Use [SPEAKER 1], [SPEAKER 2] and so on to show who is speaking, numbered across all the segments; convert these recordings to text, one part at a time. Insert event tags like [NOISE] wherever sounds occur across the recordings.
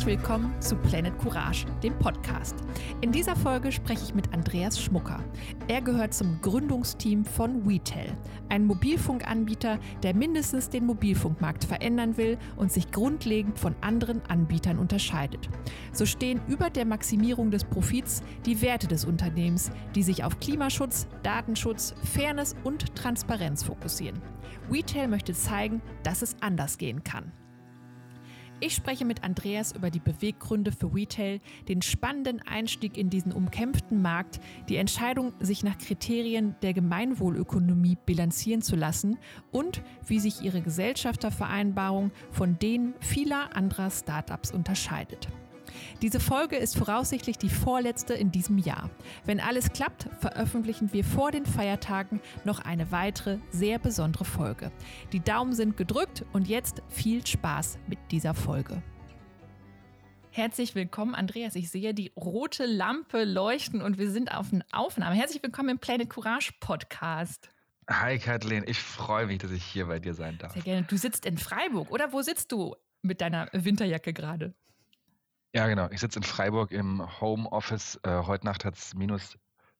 [SPEAKER 1] Herzlich willkommen zu Planet Courage, dem Podcast. In dieser Folge spreche ich mit Andreas Schmucker. Er gehört zum Gründungsteam von WeTel, ein Mobilfunkanbieter, der mindestens den Mobilfunkmarkt verändern will und sich grundlegend von anderen Anbietern unterscheidet. So stehen über der Maximierung des Profits die Werte des Unternehmens, die sich auf Klimaschutz, Datenschutz, Fairness und Transparenz fokussieren. WeTel möchte zeigen, dass es anders gehen kann. Ich spreche mit Andreas über die Beweggründe für Retail, den spannenden Einstieg in diesen umkämpften Markt, die Entscheidung, sich nach Kriterien der Gemeinwohlökonomie bilanzieren zu lassen und wie sich ihre Gesellschaftervereinbarung von denen vieler anderer Startups unterscheidet. Diese Folge ist voraussichtlich die vorletzte in diesem Jahr. Wenn alles klappt, veröffentlichen wir vor den Feiertagen noch eine weitere, sehr besondere Folge. Die Daumen sind gedrückt und jetzt viel Spaß mit dieser Folge. Herzlich willkommen, Andreas. Ich sehe die rote Lampe leuchten und wir sind auf einer Aufnahme. Herzlich willkommen im Planet Courage Podcast.
[SPEAKER 2] Hi Kathleen, ich freue mich, dass ich hier bei dir sein darf.
[SPEAKER 1] Sehr gerne. Du sitzt in Freiburg oder wo sitzt du mit deiner Winterjacke gerade?
[SPEAKER 2] Ja, genau. Ich sitze in Freiburg im Homeoffice. Äh, heute Nacht hat es minus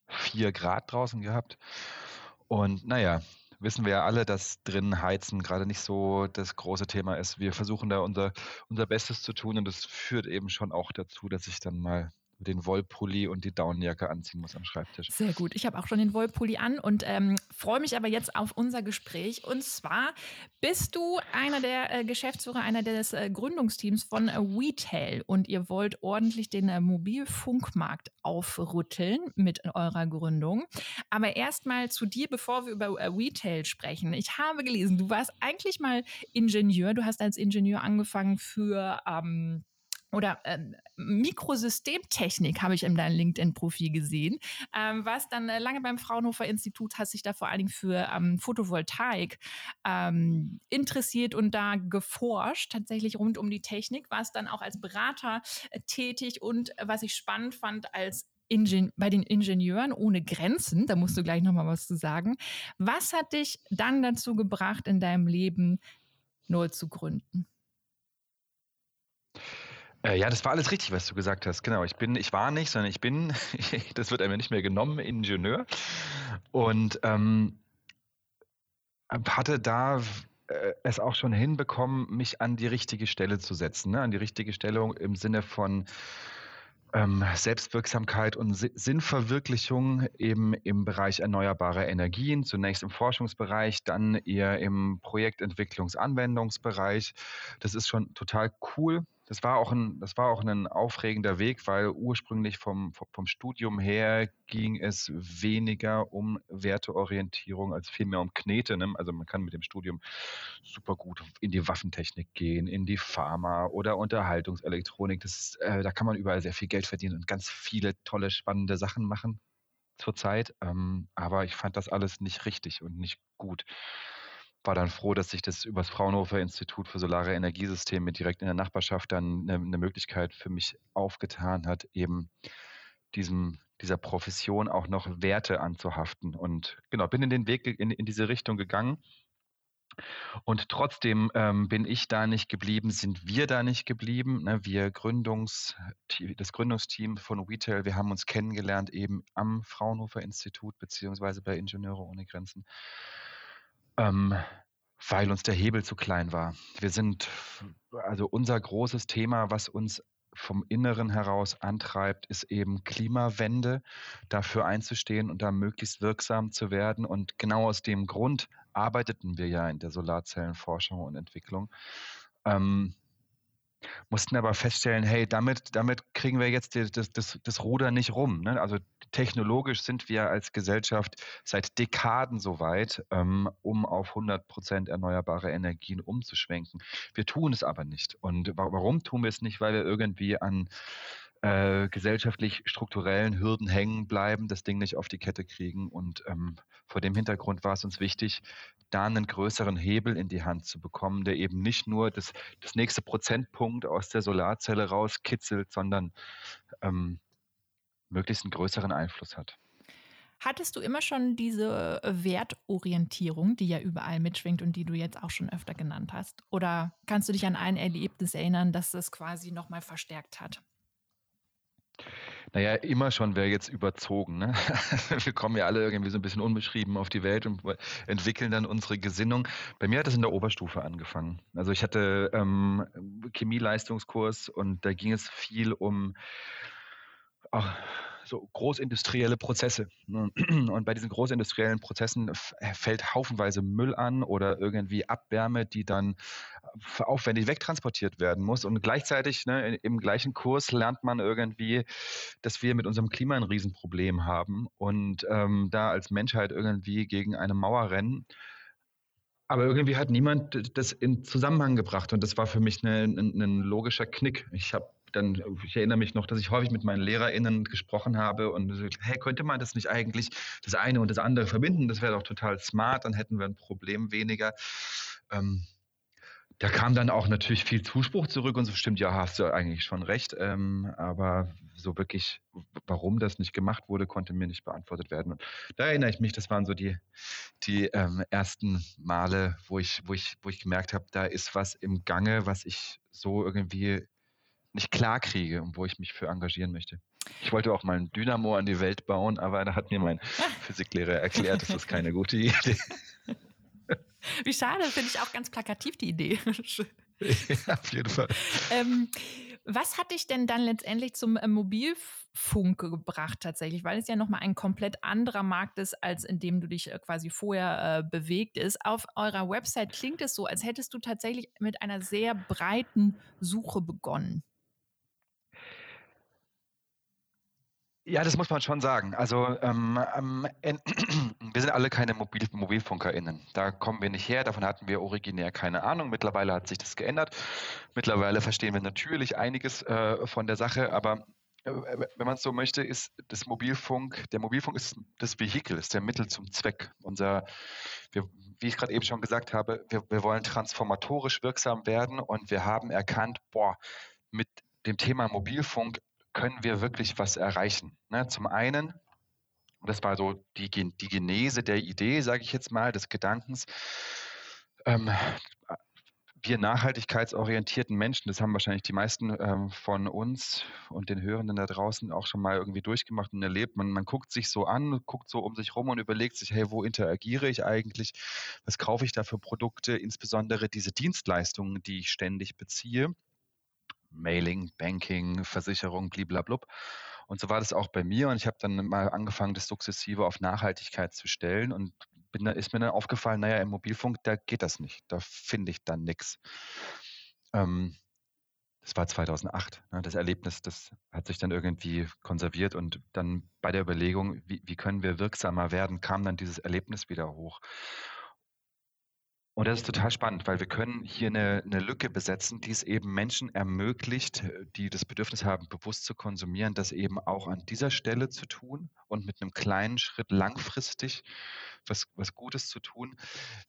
[SPEAKER 2] vier Grad draußen gehabt. Und naja, wissen wir ja alle, dass drinnen Heizen gerade nicht so das große Thema ist. Wir versuchen da unser, unser Bestes zu tun und das führt eben schon auch dazu, dass ich dann mal den Wollpulli und die Daunenjacke anziehen muss am Schreibtisch.
[SPEAKER 1] Sehr gut. Ich habe auch schon den Wollpulli an und ähm, freue mich aber jetzt auf unser Gespräch. Und zwar bist du einer der äh, Geschäftsführer, einer des äh, Gründungsteams von äh, WeTel und ihr wollt ordentlich den äh, Mobilfunkmarkt aufrütteln mit eurer Gründung. Aber erstmal zu dir, bevor wir über äh, WeTel sprechen. Ich habe gelesen, du warst eigentlich mal Ingenieur. Du hast als Ingenieur angefangen für ähm, oder ähm, Mikrosystemtechnik habe ich in deinem LinkedIn-Profil gesehen, ähm, warst dann äh, lange beim Fraunhofer Institut, hast dich da vor allen Dingen für ähm, Photovoltaik ähm, interessiert und da geforscht, tatsächlich rund um die Technik, warst dann auch als Berater äh, tätig und äh, was ich spannend fand, als Ingen bei den Ingenieuren ohne Grenzen, da musst du gleich nochmal was zu sagen. Was hat dich dann dazu gebracht, in deinem Leben neu zu gründen?
[SPEAKER 2] Äh, ja, das war alles richtig, was du gesagt hast. Genau, ich bin, ich war nicht, sondern ich bin, [LAUGHS] das wird einem nicht mehr genommen, Ingenieur. Und ähm, hatte da äh, es auch schon hinbekommen, mich an die richtige Stelle zu setzen, ne? an die richtige Stellung im Sinne von ähm, Selbstwirksamkeit und Sinnverwirklichung eben im Bereich erneuerbare Energien, zunächst im Forschungsbereich, dann eher im Projektentwicklungsanwendungsbereich. Das ist schon total cool das war auch ein, das war auch ein aufregender Weg, weil ursprünglich vom, vom Studium her ging es weniger um Werteorientierung als vielmehr um Knete. Ne? Also man kann mit dem Studium super gut in die Waffentechnik gehen, in die Pharma oder Unterhaltungselektronik. Das, äh, da kann man überall sehr viel Geld verdienen und ganz viele tolle, spannende Sachen machen zurzeit. Ähm, aber ich fand das alles nicht richtig und nicht gut war dann froh, dass sich das über das Fraunhofer Institut für Solare Energiesysteme direkt in der Nachbarschaft dann eine, eine Möglichkeit für mich aufgetan hat, eben diesem, dieser Profession auch noch Werte anzuhaften. Und genau, bin in den Weg in, in diese Richtung gegangen. Und trotzdem ähm, bin ich da nicht geblieben, sind wir da nicht geblieben. Ne? Wir Gründungs, das Gründungsteam von Retail, wir haben uns kennengelernt eben am Fraunhofer Institut beziehungsweise bei Ingenieure ohne Grenzen ähm, weil uns der Hebel zu klein war. Wir sind, also unser großes Thema, was uns vom Inneren heraus antreibt, ist eben Klimawende, dafür einzustehen und da möglichst wirksam zu werden. Und genau aus dem Grund arbeiteten wir ja in der Solarzellenforschung und Entwicklung. Ähm, mussten aber feststellen, hey, damit, damit kriegen wir jetzt das, das, das Ruder nicht rum. Ne? Also technologisch sind wir als Gesellschaft seit Dekaden so weit, ähm, um auf 100 Prozent erneuerbare Energien umzuschwenken. Wir tun es aber nicht. Und warum tun wir es nicht? Weil wir irgendwie an äh, gesellschaftlich strukturellen Hürden hängen bleiben, das Ding nicht auf die Kette kriegen. Und ähm, vor dem Hintergrund war es uns wichtig, da einen größeren Hebel in die Hand zu bekommen, der eben nicht nur das, das nächste Prozentpunkt aus der Solarzelle rauskitzelt, sondern ähm, möglichst einen größeren Einfluss hat.
[SPEAKER 1] Hattest du immer schon diese äh, Wertorientierung, die ja überall mitschwingt und die du jetzt auch schon öfter genannt hast? Oder kannst du dich an ein Erlebnis erinnern, das das quasi nochmal verstärkt hat?
[SPEAKER 2] Naja, immer schon wäre jetzt überzogen. Ne? [LAUGHS] Wir kommen ja alle irgendwie so ein bisschen unbeschrieben auf die Welt und entwickeln dann unsere Gesinnung. Bei mir hat es in der Oberstufe angefangen. Also ich hatte ähm, Chemieleistungskurs und da ging es viel um ach, so großindustrielle Prozesse. Ne? [CLEARS THROAT] Und bei diesen großindustriellen Prozessen fällt haufenweise Müll an oder irgendwie Abwärme, die dann aufwendig wegtransportiert werden muss. Und gleichzeitig ne, im gleichen Kurs lernt man irgendwie, dass wir mit unserem Klima ein Riesenproblem haben und ähm, da als Menschheit irgendwie gegen eine Mauer rennen. Aber irgendwie hat niemand das in Zusammenhang gebracht und das war für mich ein, ein logischer Knick. Ich habe dann, ich erinnere mich noch, dass ich häufig mit meinen LehrerInnen gesprochen habe und so, hey, könnte man das nicht eigentlich das eine und das andere verbinden? Das wäre doch total smart, dann hätten wir ein Problem weniger. Ähm, da kam dann auch natürlich viel Zuspruch zurück und so stimmt, ja, hast du eigentlich schon recht. Ähm, aber so wirklich, warum das nicht gemacht wurde, konnte mir nicht beantwortet werden. Und da erinnere ich mich, das waren so die, die ähm, ersten Male, wo ich, wo ich, wo ich gemerkt habe, da ist was im Gange, was ich so irgendwie nicht klar kriege und wo ich mich für engagieren möchte. Ich wollte auch mal ein Dynamo an die Welt bauen, aber da hat mir mein Physiklehrer erklärt, das ist keine [LAUGHS] gute Idee.
[SPEAKER 1] Wie schade, finde ich auch ganz plakativ die Idee. [LAUGHS]
[SPEAKER 2] ja, auf jeden Fall.
[SPEAKER 1] Ähm, was hat dich denn dann letztendlich zum äh, Mobilfunk gebracht tatsächlich? Weil es ja nochmal ein komplett anderer Markt ist, als in dem du dich äh, quasi vorher äh, bewegt ist. Auf eurer Website klingt es so, als hättest du tatsächlich mit einer sehr breiten Suche begonnen.
[SPEAKER 2] Ja, das muss man schon sagen. Also ähm, ähm, [CLEARS THROAT] wir sind alle keine Mobil MobilfunkerInnen. Da kommen wir nicht her. Davon hatten wir originär keine Ahnung. Mittlerweile hat sich das geändert. Mittlerweile verstehen wir natürlich einiges äh, von der Sache, aber äh, wenn man es so möchte, ist das Mobilfunk, der Mobilfunk ist das Vehikel, ist der Mittel zum Zweck. Unser, wir, wie ich gerade eben schon gesagt habe, wir, wir wollen transformatorisch wirksam werden und wir haben erkannt, boah, mit dem Thema Mobilfunk können wir wirklich was erreichen. Ne? Zum einen, das war so die, die Genese der Idee, sage ich jetzt mal, des Gedankens, ähm, wir nachhaltigkeitsorientierten Menschen, das haben wahrscheinlich die meisten ähm, von uns und den Hörenden da draußen auch schon mal irgendwie durchgemacht und erlebt. Man, man guckt sich so an, guckt so um sich rum und überlegt sich, hey, wo interagiere ich eigentlich? Was kaufe ich da für Produkte? Insbesondere diese Dienstleistungen, die ich ständig beziehe. Mailing, Banking, Versicherung, bliblablub. Und so war das auch bei mir. Und ich habe dann mal angefangen, das sukzessive auf Nachhaltigkeit zu stellen. Und bin, ist mir dann aufgefallen, naja, im Mobilfunk, da geht das nicht. Da finde ich dann nichts. Ähm, das war 2008. Ne? Das Erlebnis, das hat sich dann irgendwie konserviert. Und dann bei der Überlegung, wie, wie können wir wirksamer werden, kam dann dieses Erlebnis wieder hoch. Und das ist total spannend, weil wir können hier eine, eine, Lücke besetzen, die es eben Menschen ermöglicht, die das Bedürfnis haben, bewusst zu konsumieren, das eben auch an dieser Stelle zu tun und mit einem kleinen Schritt langfristig was, was Gutes zu tun.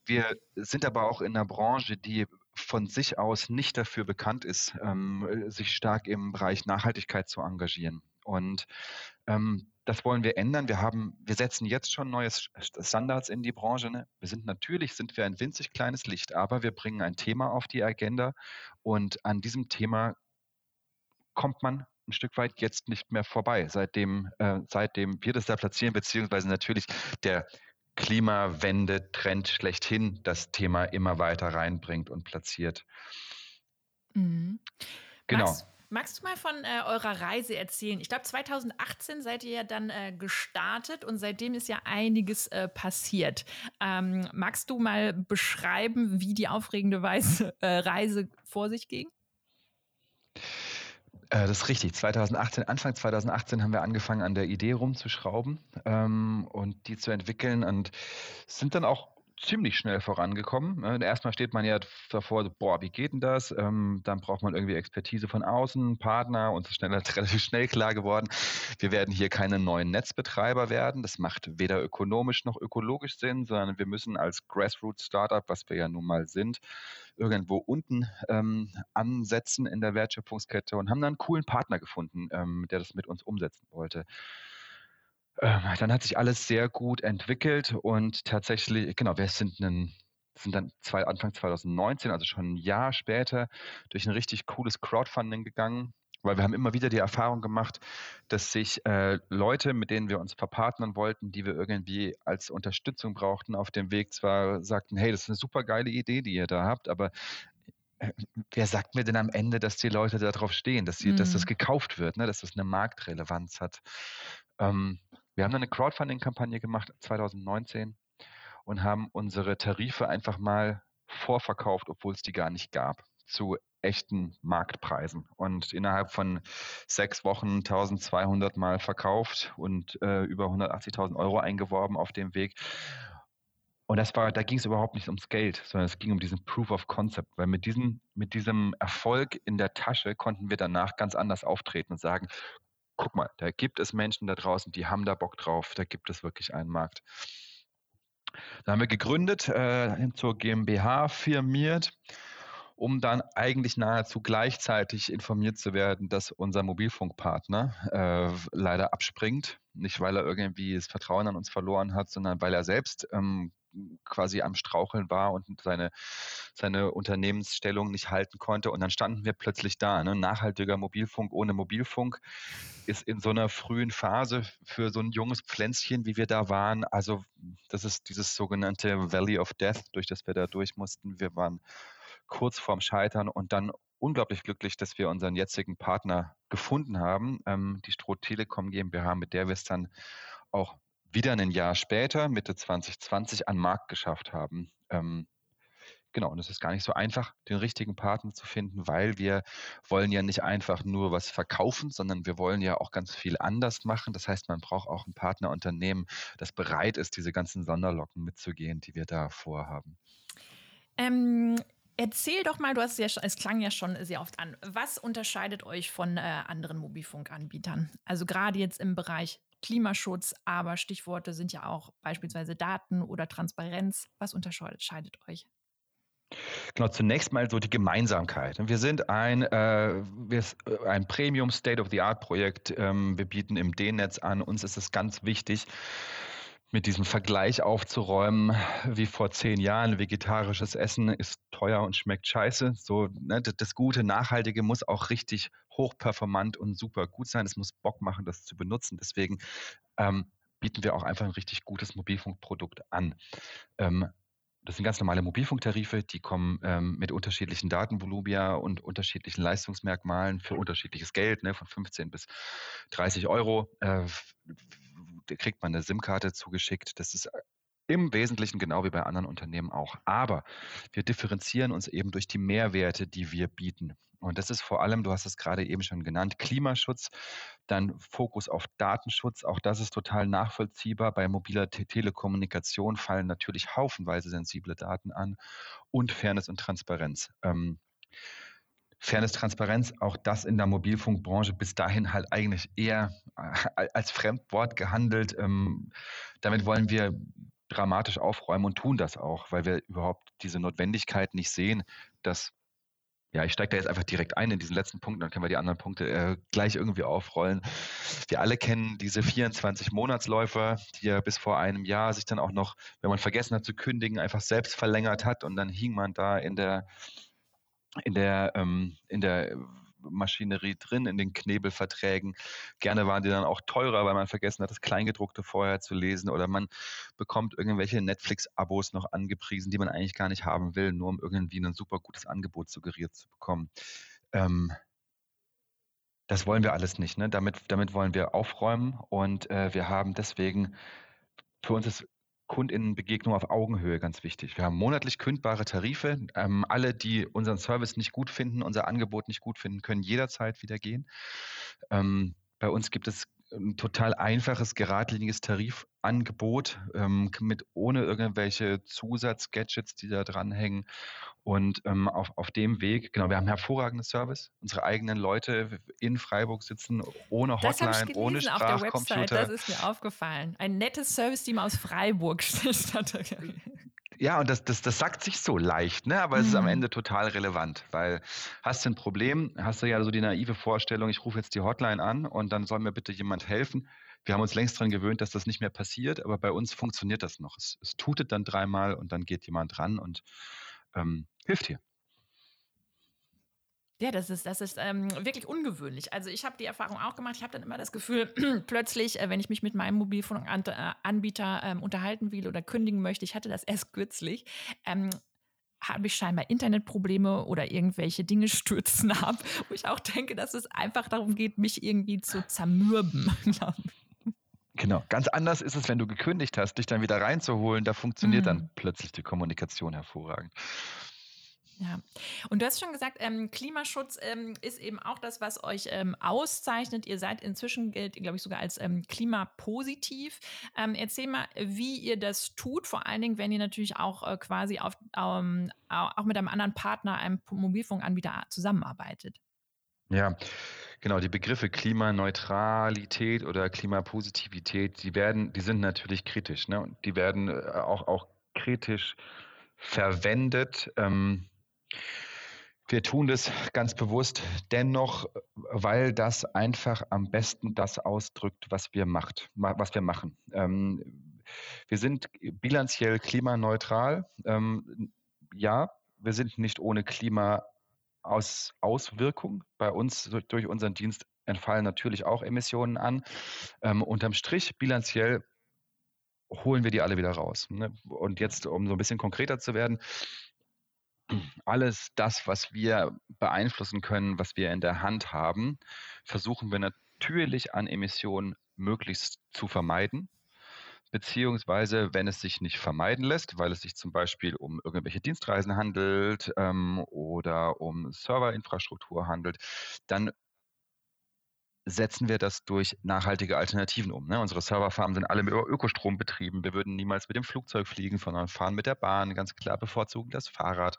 [SPEAKER 2] Wir sind aber auch in einer Branche, die von sich aus nicht dafür bekannt ist, ähm, sich stark im Bereich Nachhaltigkeit zu engagieren. Und ähm, das wollen wir ändern. Wir haben, wir setzen jetzt schon neue Standards in die Branche. Ne? Wir sind natürlich, sind wir ein winzig kleines Licht, aber wir bringen ein Thema auf die Agenda und an diesem Thema kommt man ein Stück weit jetzt nicht mehr vorbei, seitdem, äh, seitdem wir das da platzieren, beziehungsweise natürlich der Klimawende-Trend schlechthin das Thema immer weiter reinbringt und platziert.
[SPEAKER 1] Mhm. Genau. Max, Magst du mal von äh, eurer Reise erzählen? Ich glaube, 2018 seid ihr ja dann äh, gestartet und seitdem ist ja einiges äh, passiert. Ähm, magst du mal beschreiben, wie die aufregende Weise, äh, Reise vor sich ging?
[SPEAKER 2] Äh, das ist richtig. 2018, Anfang 2018 haben wir angefangen, an der Idee rumzuschrauben ähm, und die zu entwickeln und sind dann auch ziemlich schnell vorangekommen. Ne? Erstmal steht man ja davor, boah, wie geht denn das? Ähm, dann braucht man irgendwie Expertise von außen, Partner und so schnell [LAUGHS] relativ schnell klar geworden, wir werden hier keine neuen Netzbetreiber werden. Das macht weder ökonomisch noch ökologisch Sinn, sondern wir müssen als Grassroots-Startup, was wir ja nun mal sind, irgendwo unten ähm, ansetzen in der Wertschöpfungskette und haben dann einen coolen Partner gefunden, ähm, der das mit uns umsetzen wollte. Ähm, dann hat sich alles sehr gut entwickelt und tatsächlich, genau, wir sind ein sind dann zwei, Anfang 2019, also schon ein Jahr später, durch ein richtig cooles Crowdfunding gegangen, weil wir haben immer wieder die Erfahrung gemacht, dass sich äh, Leute, mit denen wir uns verpartnern wollten, die wir irgendwie als Unterstützung brauchten, auf dem Weg zwar sagten, hey, das ist eine super geile Idee, die ihr da habt, aber äh, wer sagt mir denn am Ende, dass die Leute darauf stehen, dass, sie, mhm. dass das mhm. gekauft wird, ne, dass das eine Marktrelevanz hat? Ähm, wir haben dann eine Crowdfunding-Kampagne gemacht 2019 und haben unsere Tarife einfach mal vorverkauft, obwohl es die gar nicht gab, zu echten Marktpreisen. Und innerhalb von sechs Wochen 1200 Mal verkauft und äh, über 180.000 Euro eingeworben auf dem Weg. Und das war, da ging es überhaupt nicht ums Geld, sondern es ging um diesen Proof of Concept, weil mit diesem, mit diesem Erfolg in der Tasche konnten wir danach ganz anders auftreten und sagen, guck mal, da gibt es Menschen da draußen, die haben da Bock drauf, da gibt es wirklich einen Markt. Da haben wir gegründet, äh, zur GmbH firmiert, um dann eigentlich nahezu gleichzeitig informiert zu werden, dass unser Mobilfunkpartner äh, leider abspringt. Nicht, weil er irgendwie das Vertrauen an uns verloren hat, sondern weil er selbst ähm, quasi am Straucheln war und seine, seine Unternehmensstellung nicht halten konnte. Und dann standen wir plötzlich da. Ne? Nachhaltiger Mobilfunk ohne Mobilfunk ist in so einer frühen Phase für so ein junges Pflänzchen, wie wir da waren. Also das ist dieses sogenannte Valley of Death, durch das wir da durch mussten. Wir waren kurz vorm Scheitern und dann unglaublich glücklich, dass wir unseren jetzigen Partner gefunden haben, ähm, die Stroh Telekom GmbH, mit der wir es dann auch wieder ein Jahr später, Mitte 2020, an Markt geschafft haben. Ähm, genau, und es ist gar nicht so einfach, den richtigen Partner zu finden, weil wir wollen ja nicht einfach nur was verkaufen, sondern wir wollen ja auch ganz viel anders machen. Das heißt, man braucht auch ein Partnerunternehmen, das bereit ist, diese ganzen Sonderlocken mitzugehen, die wir da vorhaben.
[SPEAKER 1] Ähm, Erzähl doch mal, du hast es ja, es klang ja schon sehr oft an. Was unterscheidet euch von äh, anderen Mobilfunkanbietern? Also gerade jetzt im Bereich Klimaschutz, aber Stichworte sind ja auch beispielsweise Daten oder Transparenz. Was unterscheidet euch?
[SPEAKER 2] Genau, zunächst mal so die Gemeinsamkeit. Wir sind ein, äh, wir, äh, ein Premium State-of-the-Art-Projekt. Ähm, wir bieten im D-Netz an. Uns ist es ganz wichtig, mit diesem Vergleich aufzuräumen, wie vor zehn Jahren, vegetarisches Essen ist teuer und schmeckt scheiße. So, ne, das Gute, Nachhaltige muss auch richtig hochperformant und super gut sein. Es muss Bock machen, das zu benutzen. Deswegen ähm, bieten wir auch einfach ein richtig gutes Mobilfunkprodukt an. Ähm, das sind ganz normale Mobilfunktarife, die kommen ähm, mit unterschiedlichen Datenvolumina und unterschiedlichen Leistungsmerkmalen für unterschiedliches Geld, ne, von 15 bis 30 Euro. Äh, kriegt man eine SIM-Karte zugeschickt. Das ist äh, im Wesentlichen genau wie bei anderen Unternehmen auch. Aber wir differenzieren uns eben durch die Mehrwerte, die wir bieten. Und das ist vor allem, du hast es gerade eben schon genannt, Klimaschutz, dann Fokus auf Datenschutz. Auch das ist total nachvollziehbar. Bei mobiler Te Telekommunikation fallen natürlich haufenweise sensible Daten an und Fairness und Transparenz. Ähm, Fairness, Transparenz, auch das in der Mobilfunkbranche bis dahin halt eigentlich eher äh, als Fremdwort gehandelt. Ähm, damit wollen wir dramatisch aufräumen und tun das auch, weil wir überhaupt diese Notwendigkeit nicht sehen, dass ja, ich steige da jetzt einfach direkt ein in diesen letzten Punkt, dann können wir die anderen Punkte äh, gleich irgendwie aufrollen. Wir alle kennen diese 24 Monatsläufer, die ja bis vor einem Jahr sich dann auch noch, wenn man vergessen hat zu kündigen, einfach selbst verlängert hat und dann hing man da in der in der, ähm, in der Maschinerie drin, in den Knebelverträgen. Gerne waren die dann auch teurer, weil man vergessen hat, das Kleingedruckte vorher zu lesen oder man bekommt irgendwelche Netflix-Abos noch angepriesen, die man eigentlich gar nicht haben will, nur um irgendwie ein super gutes Angebot suggeriert zu bekommen. Ähm, das wollen wir alles nicht. Ne? Damit, damit wollen wir aufräumen und äh, wir haben deswegen, für uns ist Kundinnenbegegnung auf Augenhöhe ganz wichtig. Wir haben monatlich kündbare Tarife. Ähm, alle, die unseren Service nicht gut finden, unser Angebot nicht gut finden, können jederzeit wieder gehen. Ähm, bei uns gibt es ein total einfaches, geradliniges Tarifangebot ähm, mit ohne irgendwelche Zusatzgadgets, die da dranhängen. Und ähm, auf, auf dem Weg, genau, wir haben hervorragenden Service. Unsere eigenen Leute in Freiburg sitzen ohne Hotline, ohne Sprachcomputer.
[SPEAKER 1] Das ist mir aufgefallen. Ein nettes Service-Team aus Freiburg [LAUGHS] steht
[SPEAKER 2] Ja, und das, das, das sagt sich so leicht, ne? aber es ist am mhm. Ende total relevant, weil hast du ein Problem, hast du ja so die naive Vorstellung, ich rufe jetzt die Hotline an und dann soll mir bitte jemand helfen. wir haben uns längst daran gewöhnt, dass das nicht mehr passiert, aber bei uns funktioniert das noch. Es, es tutet dann dreimal und dann geht jemand ran und ähm, hilft hier.
[SPEAKER 1] Ja, das ist, das ist ähm, wirklich ungewöhnlich. Also ich habe die Erfahrung auch gemacht. Ich habe dann immer das Gefühl, [CLEARS THROAT] plötzlich, äh, wenn ich mich mit meinem Mobilfunkanbieter ähm, unterhalten will oder kündigen möchte, ich hatte das erst kürzlich, ähm, habe ich scheinbar Internetprobleme oder irgendwelche Dinge stürzen [LAUGHS] ab, wo ich auch denke, dass es einfach darum geht, mich irgendwie zu zermürben. [LAUGHS]
[SPEAKER 2] Genau, ganz anders ist es, wenn du gekündigt hast, dich dann wieder reinzuholen. Da funktioniert mm. dann plötzlich die Kommunikation hervorragend.
[SPEAKER 1] Ja, und du hast schon gesagt, ähm, Klimaschutz ähm, ist eben auch das, was euch ähm, auszeichnet. Ihr seid inzwischen, gilt, glaube ich, sogar als ähm, klimapositiv. Ähm, erzähl mal, wie ihr das tut, vor allen Dingen, wenn ihr natürlich auch äh, quasi auf, ähm, auch mit einem anderen Partner, einem Mobilfunkanbieter zusammenarbeitet.
[SPEAKER 2] Ja, genau. Die Begriffe Klimaneutralität oder Klimapositivität, die werden, die sind natürlich kritisch. Ne? Und die werden äh, auch, auch kritisch verwendet. Ähm, wir tun das ganz bewusst dennoch, weil das einfach am besten das ausdrückt, was wir macht, was wir machen. Ähm, wir sind bilanziell klimaneutral. Ähm, ja, wir sind nicht ohne Klimaauswirkung. Bei uns durch unseren Dienst entfallen natürlich auch Emissionen an. Ähm, unterm Strich bilanziell holen wir die alle wieder raus. Ne? Und jetzt, um so ein bisschen konkreter zu werden, alles das, was wir beeinflussen können, was wir in der Hand haben, versuchen wir natürlich an Emissionen möglichst zu vermeiden. Beziehungsweise, wenn es sich nicht vermeiden lässt, weil es sich zum Beispiel um irgendwelche Dienstreisen handelt ähm, oder um Serverinfrastruktur handelt, dann setzen wir das durch nachhaltige Alternativen um. Ne? Unsere Serverfarmen sind alle über Ökostrom betrieben. Wir würden niemals mit dem Flugzeug fliegen, sondern fahren mit der Bahn, ganz klar bevorzugen das Fahrrad.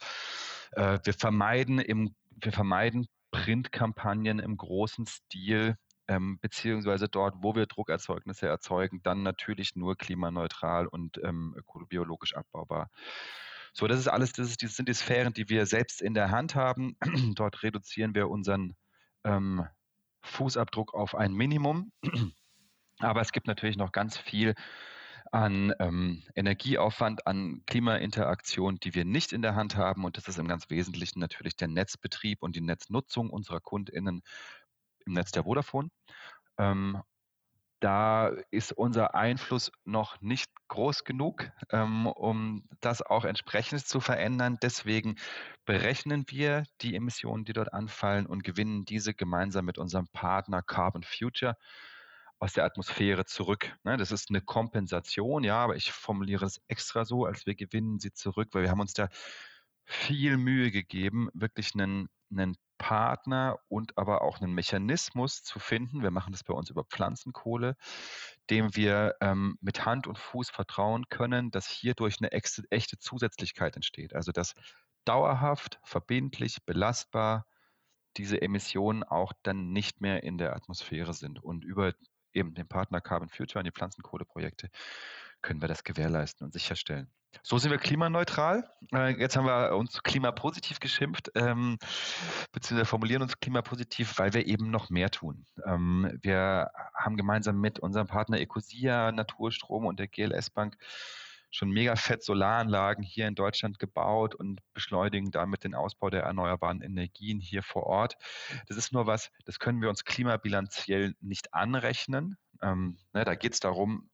[SPEAKER 2] Äh, wir vermeiden im, wir vermeiden Printkampagnen im großen Stil, ähm, beziehungsweise dort, wo wir Druckerzeugnisse erzeugen, dann natürlich nur klimaneutral und ähm, ökobiologisch abbaubar. So, das ist alles, das, ist, das sind die Sphären, die wir selbst in der Hand haben. [CLEARS THROAT] dort reduzieren wir unseren ähm, Fußabdruck auf ein Minimum. Aber es gibt natürlich noch ganz viel an ähm, Energieaufwand, an Klimainteraktion, die wir nicht in der Hand haben. Und das ist im ganz Wesentlichen natürlich der Netzbetrieb und die Netznutzung unserer KundInnen im Netz der Vodafone. Ähm, da ist unser Einfluss noch nicht groß genug, ähm, um das auch entsprechend zu verändern. Deswegen berechnen wir die Emissionen, die dort anfallen und gewinnen diese gemeinsam mit unserem Partner Carbon Future aus der Atmosphäre zurück. Ne, das ist eine Kompensation, ja, aber ich formuliere es extra so, als wir gewinnen sie zurück, weil wir haben uns da viel Mühe gegeben, wirklich einen, einen Partner und aber auch einen Mechanismus zu finden. Wir machen das bei uns über Pflanzenkohle, dem wir ähm, mit Hand und Fuß vertrauen können, dass hierdurch eine echte, echte Zusätzlichkeit entsteht. Also dass dauerhaft, verbindlich, belastbar diese Emissionen auch dann nicht mehr in der Atmosphäre sind. Und über eben den Partner Carbon Future und die Pflanzenkohleprojekte können wir das gewährleisten und sicherstellen. So sind wir klimaneutral. Äh, jetzt haben wir uns klimapositiv geschimpft, ähm, beziehungsweise formulieren uns klimapositiv, weil wir eben noch mehr tun. Ähm, wir haben gemeinsam mit unserem Partner Ecosia, Naturstrom und der GLS Bank schon mega fett Solaranlagen hier in Deutschland gebaut und beschleunigen damit den Ausbau der erneuerbaren Energien hier vor Ort. Das ist nur was, das können wir uns klimabilanziell nicht anrechnen. Ähm, ne, da geht es darum,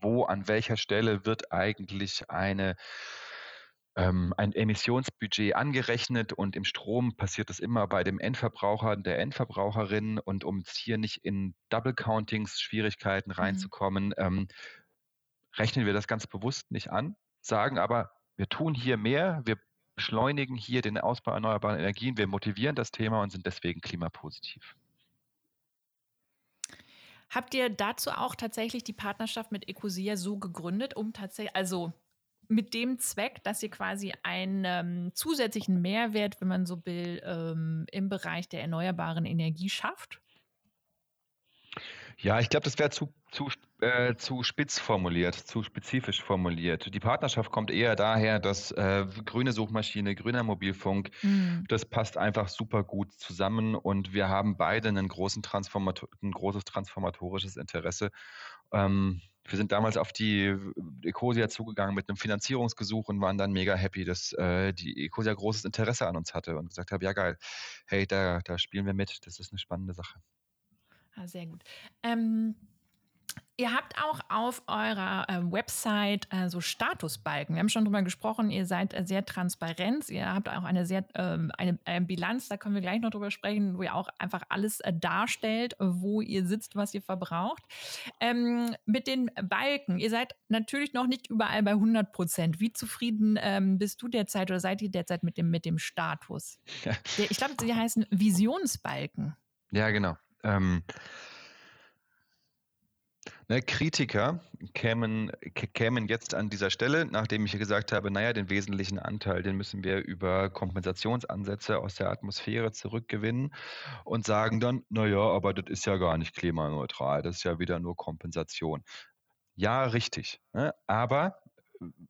[SPEAKER 2] wo, an welcher Stelle wird eigentlich eine ähm, ein Emissionsbudget angerechnet und im Strom passiert das immer bei dem Endverbraucher, der Endverbraucherin und um hier nicht in Double Countings Schwierigkeiten mhm. reinzukommen, mhm. ähm, rechnen wir das ganz bewusst nicht an, sagen aber, wir tun hier mehr, wir beschleunigen hier den Ausbau erneuerbarer Energien, wir motivieren das Thema und sind deswegen klimapositiv.
[SPEAKER 1] Habt ihr dazu auch tatsächlich die Partnerschaft mit Ecosia so gegründet, um tatsächlich, also mit dem Zweck, dass ihr quasi einen ähm, zusätzlichen Mehrwert, wenn man so will, ähm, im Bereich der erneuerbaren Energie schafft?
[SPEAKER 2] Ja, ich glaube, das wäre zu, zu äh, zu spitz formuliert, zu spezifisch formuliert. Die Partnerschaft kommt eher daher, dass äh, grüne Suchmaschine, grüner Mobilfunk, mhm. das passt einfach super gut zusammen und wir haben beide einen großen Transformator ein großes transformatorisches Interesse. Ähm, wir sind damals auf die Ecosia zugegangen mit einem Finanzierungsgesuch und waren dann mega happy, dass äh, die Ecosia großes Interesse an uns hatte und gesagt hat, ja geil, hey, da, da spielen wir mit, das ist eine spannende Sache.
[SPEAKER 1] Ah, sehr gut. Ähm, Ihr habt auch auf eurer äh, Website äh, so Statusbalken. Wir haben schon drüber gesprochen, ihr seid äh, sehr transparent. Ihr habt auch eine sehr ähm, eine, eine, Bilanz, da können wir gleich noch drüber sprechen, wo ihr auch einfach alles äh, darstellt, wo ihr sitzt, was ihr verbraucht. Ähm, mit den Balken, ihr seid natürlich noch nicht überall bei 100 Prozent. Wie zufrieden ähm, bist du derzeit oder seid ihr derzeit mit dem, mit dem Status? [LAUGHS] Ja. Ich glaube, sie heißen Visionsbalken.
[SPEAKER 2] Ja, genau. Ähm, Ne, Kritiker kämen, kämen jetzt an dieser Stelle, nachdem ich gesagt habe, naja, den wesentlichen Anteil, den müssen wir über Kompensationsansätze aus der Atmosphäre zurückgewinnen und sagen dann, naja, aber das ist ja gar nicht klimaneutral, das ist ja wieder nur Kompensation. Ja, richtig. Ne? Aber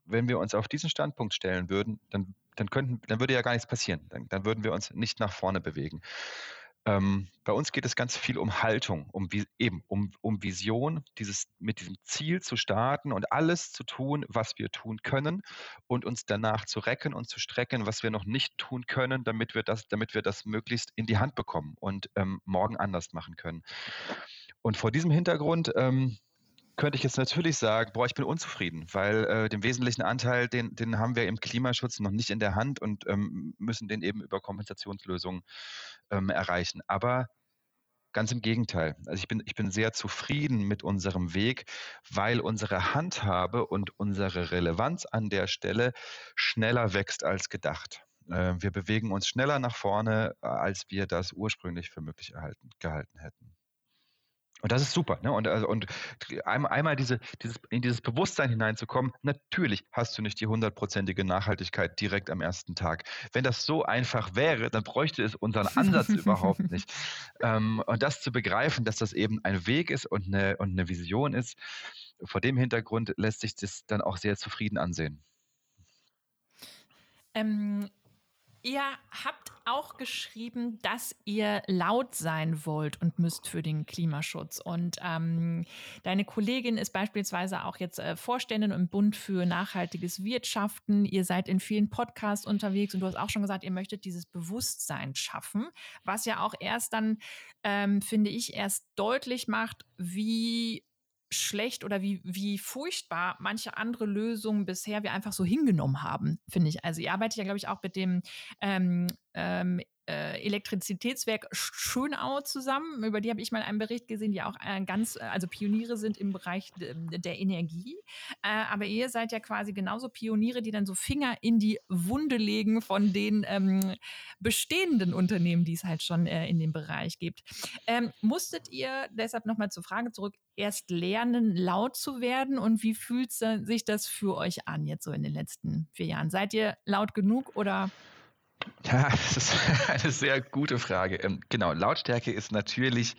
[SPEAKER 2] wenn wir uns auf diesen Standpunkt stellen würden, dann, dann, könnten, dann würde ja gar nichts passieren. Dann, dann würden wir uns nicht nach vorne bewegen. Ähm, bei uns geht es ganz viel um Haltung, um eben um, um Vision, dieses mit diesem Ziel zu starten und alles zu tun, was wir tun können und uns danach zu recken und zu strecken, was wir noch nicht tun können, damit wir das, damit wir das möglichst in die Hand bekommen und ähm, morgen anders machen können. Und vor diesem Hintergrund ähm, könnte ich jetzt natürlich sagen, boah, ich bin unzufrieden, weil äh, den wesentlichen Anteil, den, den haben wir im Klimaschutz noch nicht in der Hand und ähm, müssen den eben über Kompensationslösungen ähm, erreichen. Aber ganz im Gegenteil. Also ich bin, ich bin sehr zufrieden mit unserem Weg, weil unsere Handhabe und unsere Relevanz an der Stelle schneller wächst als gedacht. Äh, wir bewegen uns schneller nach vorne, als wir das ursprünglich für möglich erhalten, gehalten hätten. Und das ist super. Ne? Und, also, und einmal, einmal diese, dieses, in dieses Bewusstsein hineinzukommen, natürlich hast du nicht die hundertprozentige Nachhaltigkeit direkt am ersten Tag. Wenn das so einfach wäre, dann bräuchte es unseren Ansatz überhaupt [LAUGHS] nicht. Ähm, und das zu begreifen, dass das eben ein Weg ist und eine, und eine Vision ist, vor dem Hintergrund lässt sich das dann auch sehr zufrieden ansehen.
[SPEAKER 1] Ähm, Ihr habt auch geschrieben, dass ihr laut sein wollt und müsst für den Klimaschutz. Und ähm, deine Kollegin ist beispielsweise auch jetzt äh, Vorständin im Bund für nachhaltiges Wirtschaften. Ihr seid in vielen Podcasts unterwegs und du hast auch schon gesagt, ihr möchtet dieses Bewusstsein schaffen, was ja auch erst dann, ähm, finde ich, erst deutlich macht, wie schlecht oder wie, wie furchtbar manche andere Lösungen bisher wir einfach so hingenommen haben, finde ich. Also ihr arbeitet ja, glaube ich, auch mit dem ähm, ähm, äh, Elektrizitätswerk Schönau zusammen. Über die habe ich mal einen Bericht gesehen, die auch äh, ganz, äh, also Pioniere sind im Bereich der Energie. Äh, aber ihr seid ja quasi genauso Pioniere, die dann so Finger in die Wunde legen von den ähm, bestehenden Unternehmen, die es halt schon äh, in dem Bereich gibt. Ähm, musstet ihr, deshalb nochmal zur Frage zurück, erst lernen, laut zu werden? Und wie fühlt sich das für euch an jetzt so in den letzten vier Jahren? Seid ihr laut genug oder
[SPEAKER 2] ja, [LAUGHS] das ist eine sehr gute Frage. Ähm, genau, Lautstärke ist natürlich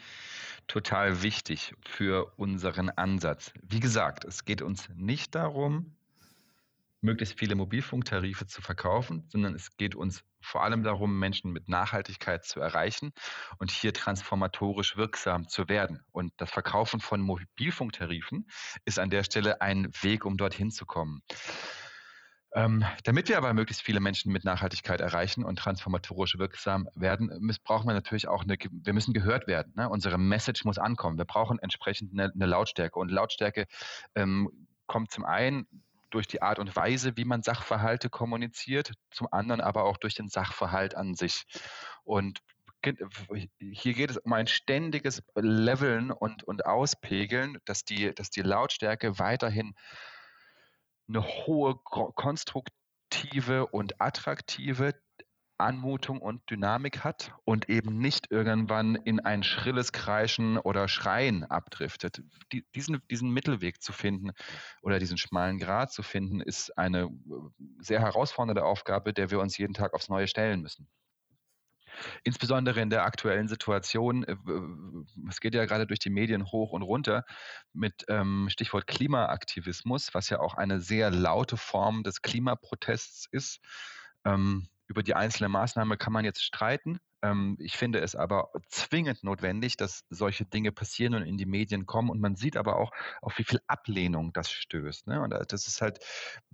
[SPEAKER 2] total wichtig für unseren Ansatz. Wie gesagt, es geht uns nicht darum, möglichst viele Mobilfunktarife zu verkaufen, sondern es geht uns vor allem darum, Menschen mit Nachhaltigkeit zu erreichen und hier transformatorisch wirksam zu werden. Und das Verkaufen von Mobilfunktarifen ist an der Stelle ein Weg, um dorthin zu kommen. Ähm, damit wir aber möglichst viele Menschen mit Nachhaltigkeit erreichen und transformatorisch wirksam werden, brauchen wir natürlich auch eine, wir müssen gehört werden. Ne? Unsere Message muss ankommen. Wir brauchen entsprechend eine, eine Lautstärke. Und Lautstärke ähm, kommt zum einen durch die Art und Weise, wie man Sachverhalte kommuniziert, zum anderen aber auch durch den Sachverhalt an sich. Und hier geht es um ein ständiges Leveln und, und Auspegeln, dass die, dass die Lautstärke weiterhin eine hohe konstruktive und attraktive Anmutung und Dynamik hat und eben nicht irgendwann in ein schrilles Kreischen oder Schreien abdriftet. Die, diesen, diesen Mittelweg zu finden oder diesen schmalen Grat zu finden, ist eine sehr herausfordernde Aufgabe, der wir uns jeden Tag aufs Neue stellen müssen. Insbesondere in der aktuellen Situation, äh, es geht ja gerade durch die Medien hoch und runter mit ähm, Stichwort Klimaaktivismus, was ja auch eine sehr laute Form des Klimaprotests ist. Ähm, über die einzelne Maßnahme kann man jetzt streiten. Ähm, ich finde es aber zwingend notwendig, dass solche Dinge passieren und in die Medien kommen. Und man sieht aber auch, auf wie viel Ablehnung das stößt. Ne? Und das ist halt,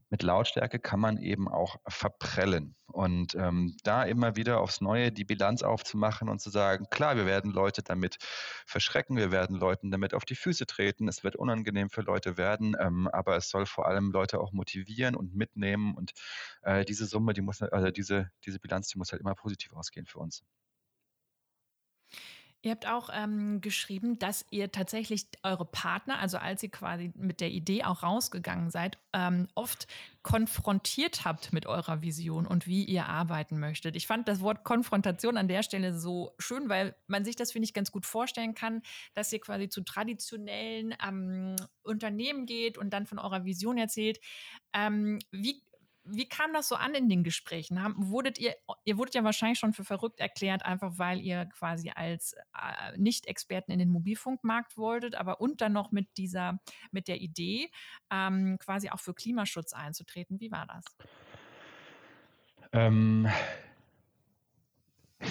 [SPEAKER 2] mit Lautstärke kann man eben auch verprellen. Und ähm, da immer wieder aufs Neue die Bilanz aufzumachen und zu sagen, klar, wir werden Leute damit verschrecken, wir werden Leuten damit auf die Füße treten, es wird unangenehm für Leute werden, ähm, aber es soll vor allem Leute auch motivieren und mitnehmen. Und äh, diese Summe, die muss, also diese, diese Bilanz, die muss halt immer positiv ausgehen für uns.
[SPEAKER 1] Ihr habt auch ähm, geschrieben, dass ihr tatsächlich eure Partner, also als ihr quasi mit der Idee auch rausgegangen seid, ähm, oft konfrontiert habt mit eurer Vision und wie ihr arbeiten möchtet. Ich fand das Wort Konfrontation an der Stelle so schön, weil man sich das, finde ich, ganz gut vorstellen kann, dass ihr quasi zu traditionellen ähm, Unternehmen geht und dann von eurer Vision erzählt. Ähm, wie wie kam das so an in den Gesprächen? Haben, wurdet ihr, ihr wurdet ja wahrscheinlich schon für verrückt erklärt, einfach weil ihr quasi als äh, Nicht-Experten in den Mobilfunkmarkt wolltet, aber und dann noch mit dieser, mit der Idee, ähm, quasi auch für Klimaschutz einzutreten. Wie war das?
[SPEAKER 2] Ähm,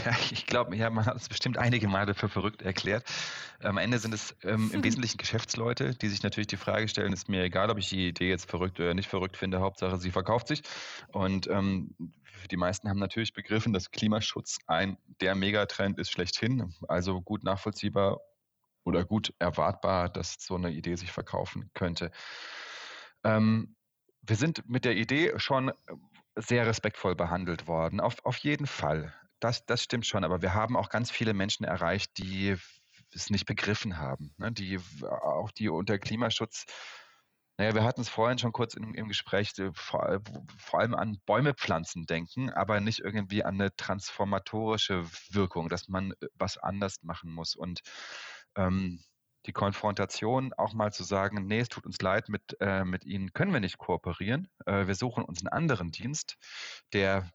[SPEAKER 2] ja, [LAUGHS] ich glaube, ja, man hat es bestimmt einige Male für verrückt erklärt. Am Ende sind es ähm, im [LAUGHS] Wesentlichen Geschäftsleute, die sich natürlich die Frage stellen, ist mir egal, ob ich die Idee jetzt verrückt oder nicht verrückt finde, Hauptsache sie verkauft sich. Und ähm, die meisten haben natürlich begriffen, dass Klimaschutz ein der Megatrend ist schlechthin. Also gut nachvollziehbar oder gut erwartbar, dass so eine Idee sich verkaufen könnte. Ähm, wir sind mit der Idee schon sehr respektvoll behandelt worden, auf, auf jeden Fall das, das stimmt schon, aber wir haben auch ganz viele Menschen erreicht, die es nicht begriffen haben, ne? die auch die unter Klimaschutz naja, wir hatten es vorhin schon kurz im, im Gespräch, vor, vor, allem an Bäume pflanzen denken, aber nicht irgendwie an eine transformatorische Wirkung, dass man äh, was anders machen muss. Und ähm, die Konfrontation auch mal zu sagen, nee, es tut uns leid, mit, äh, mit Ihnen können wir nicht kooperieren. Äh, wir suchen uns einen anderen Dienst, der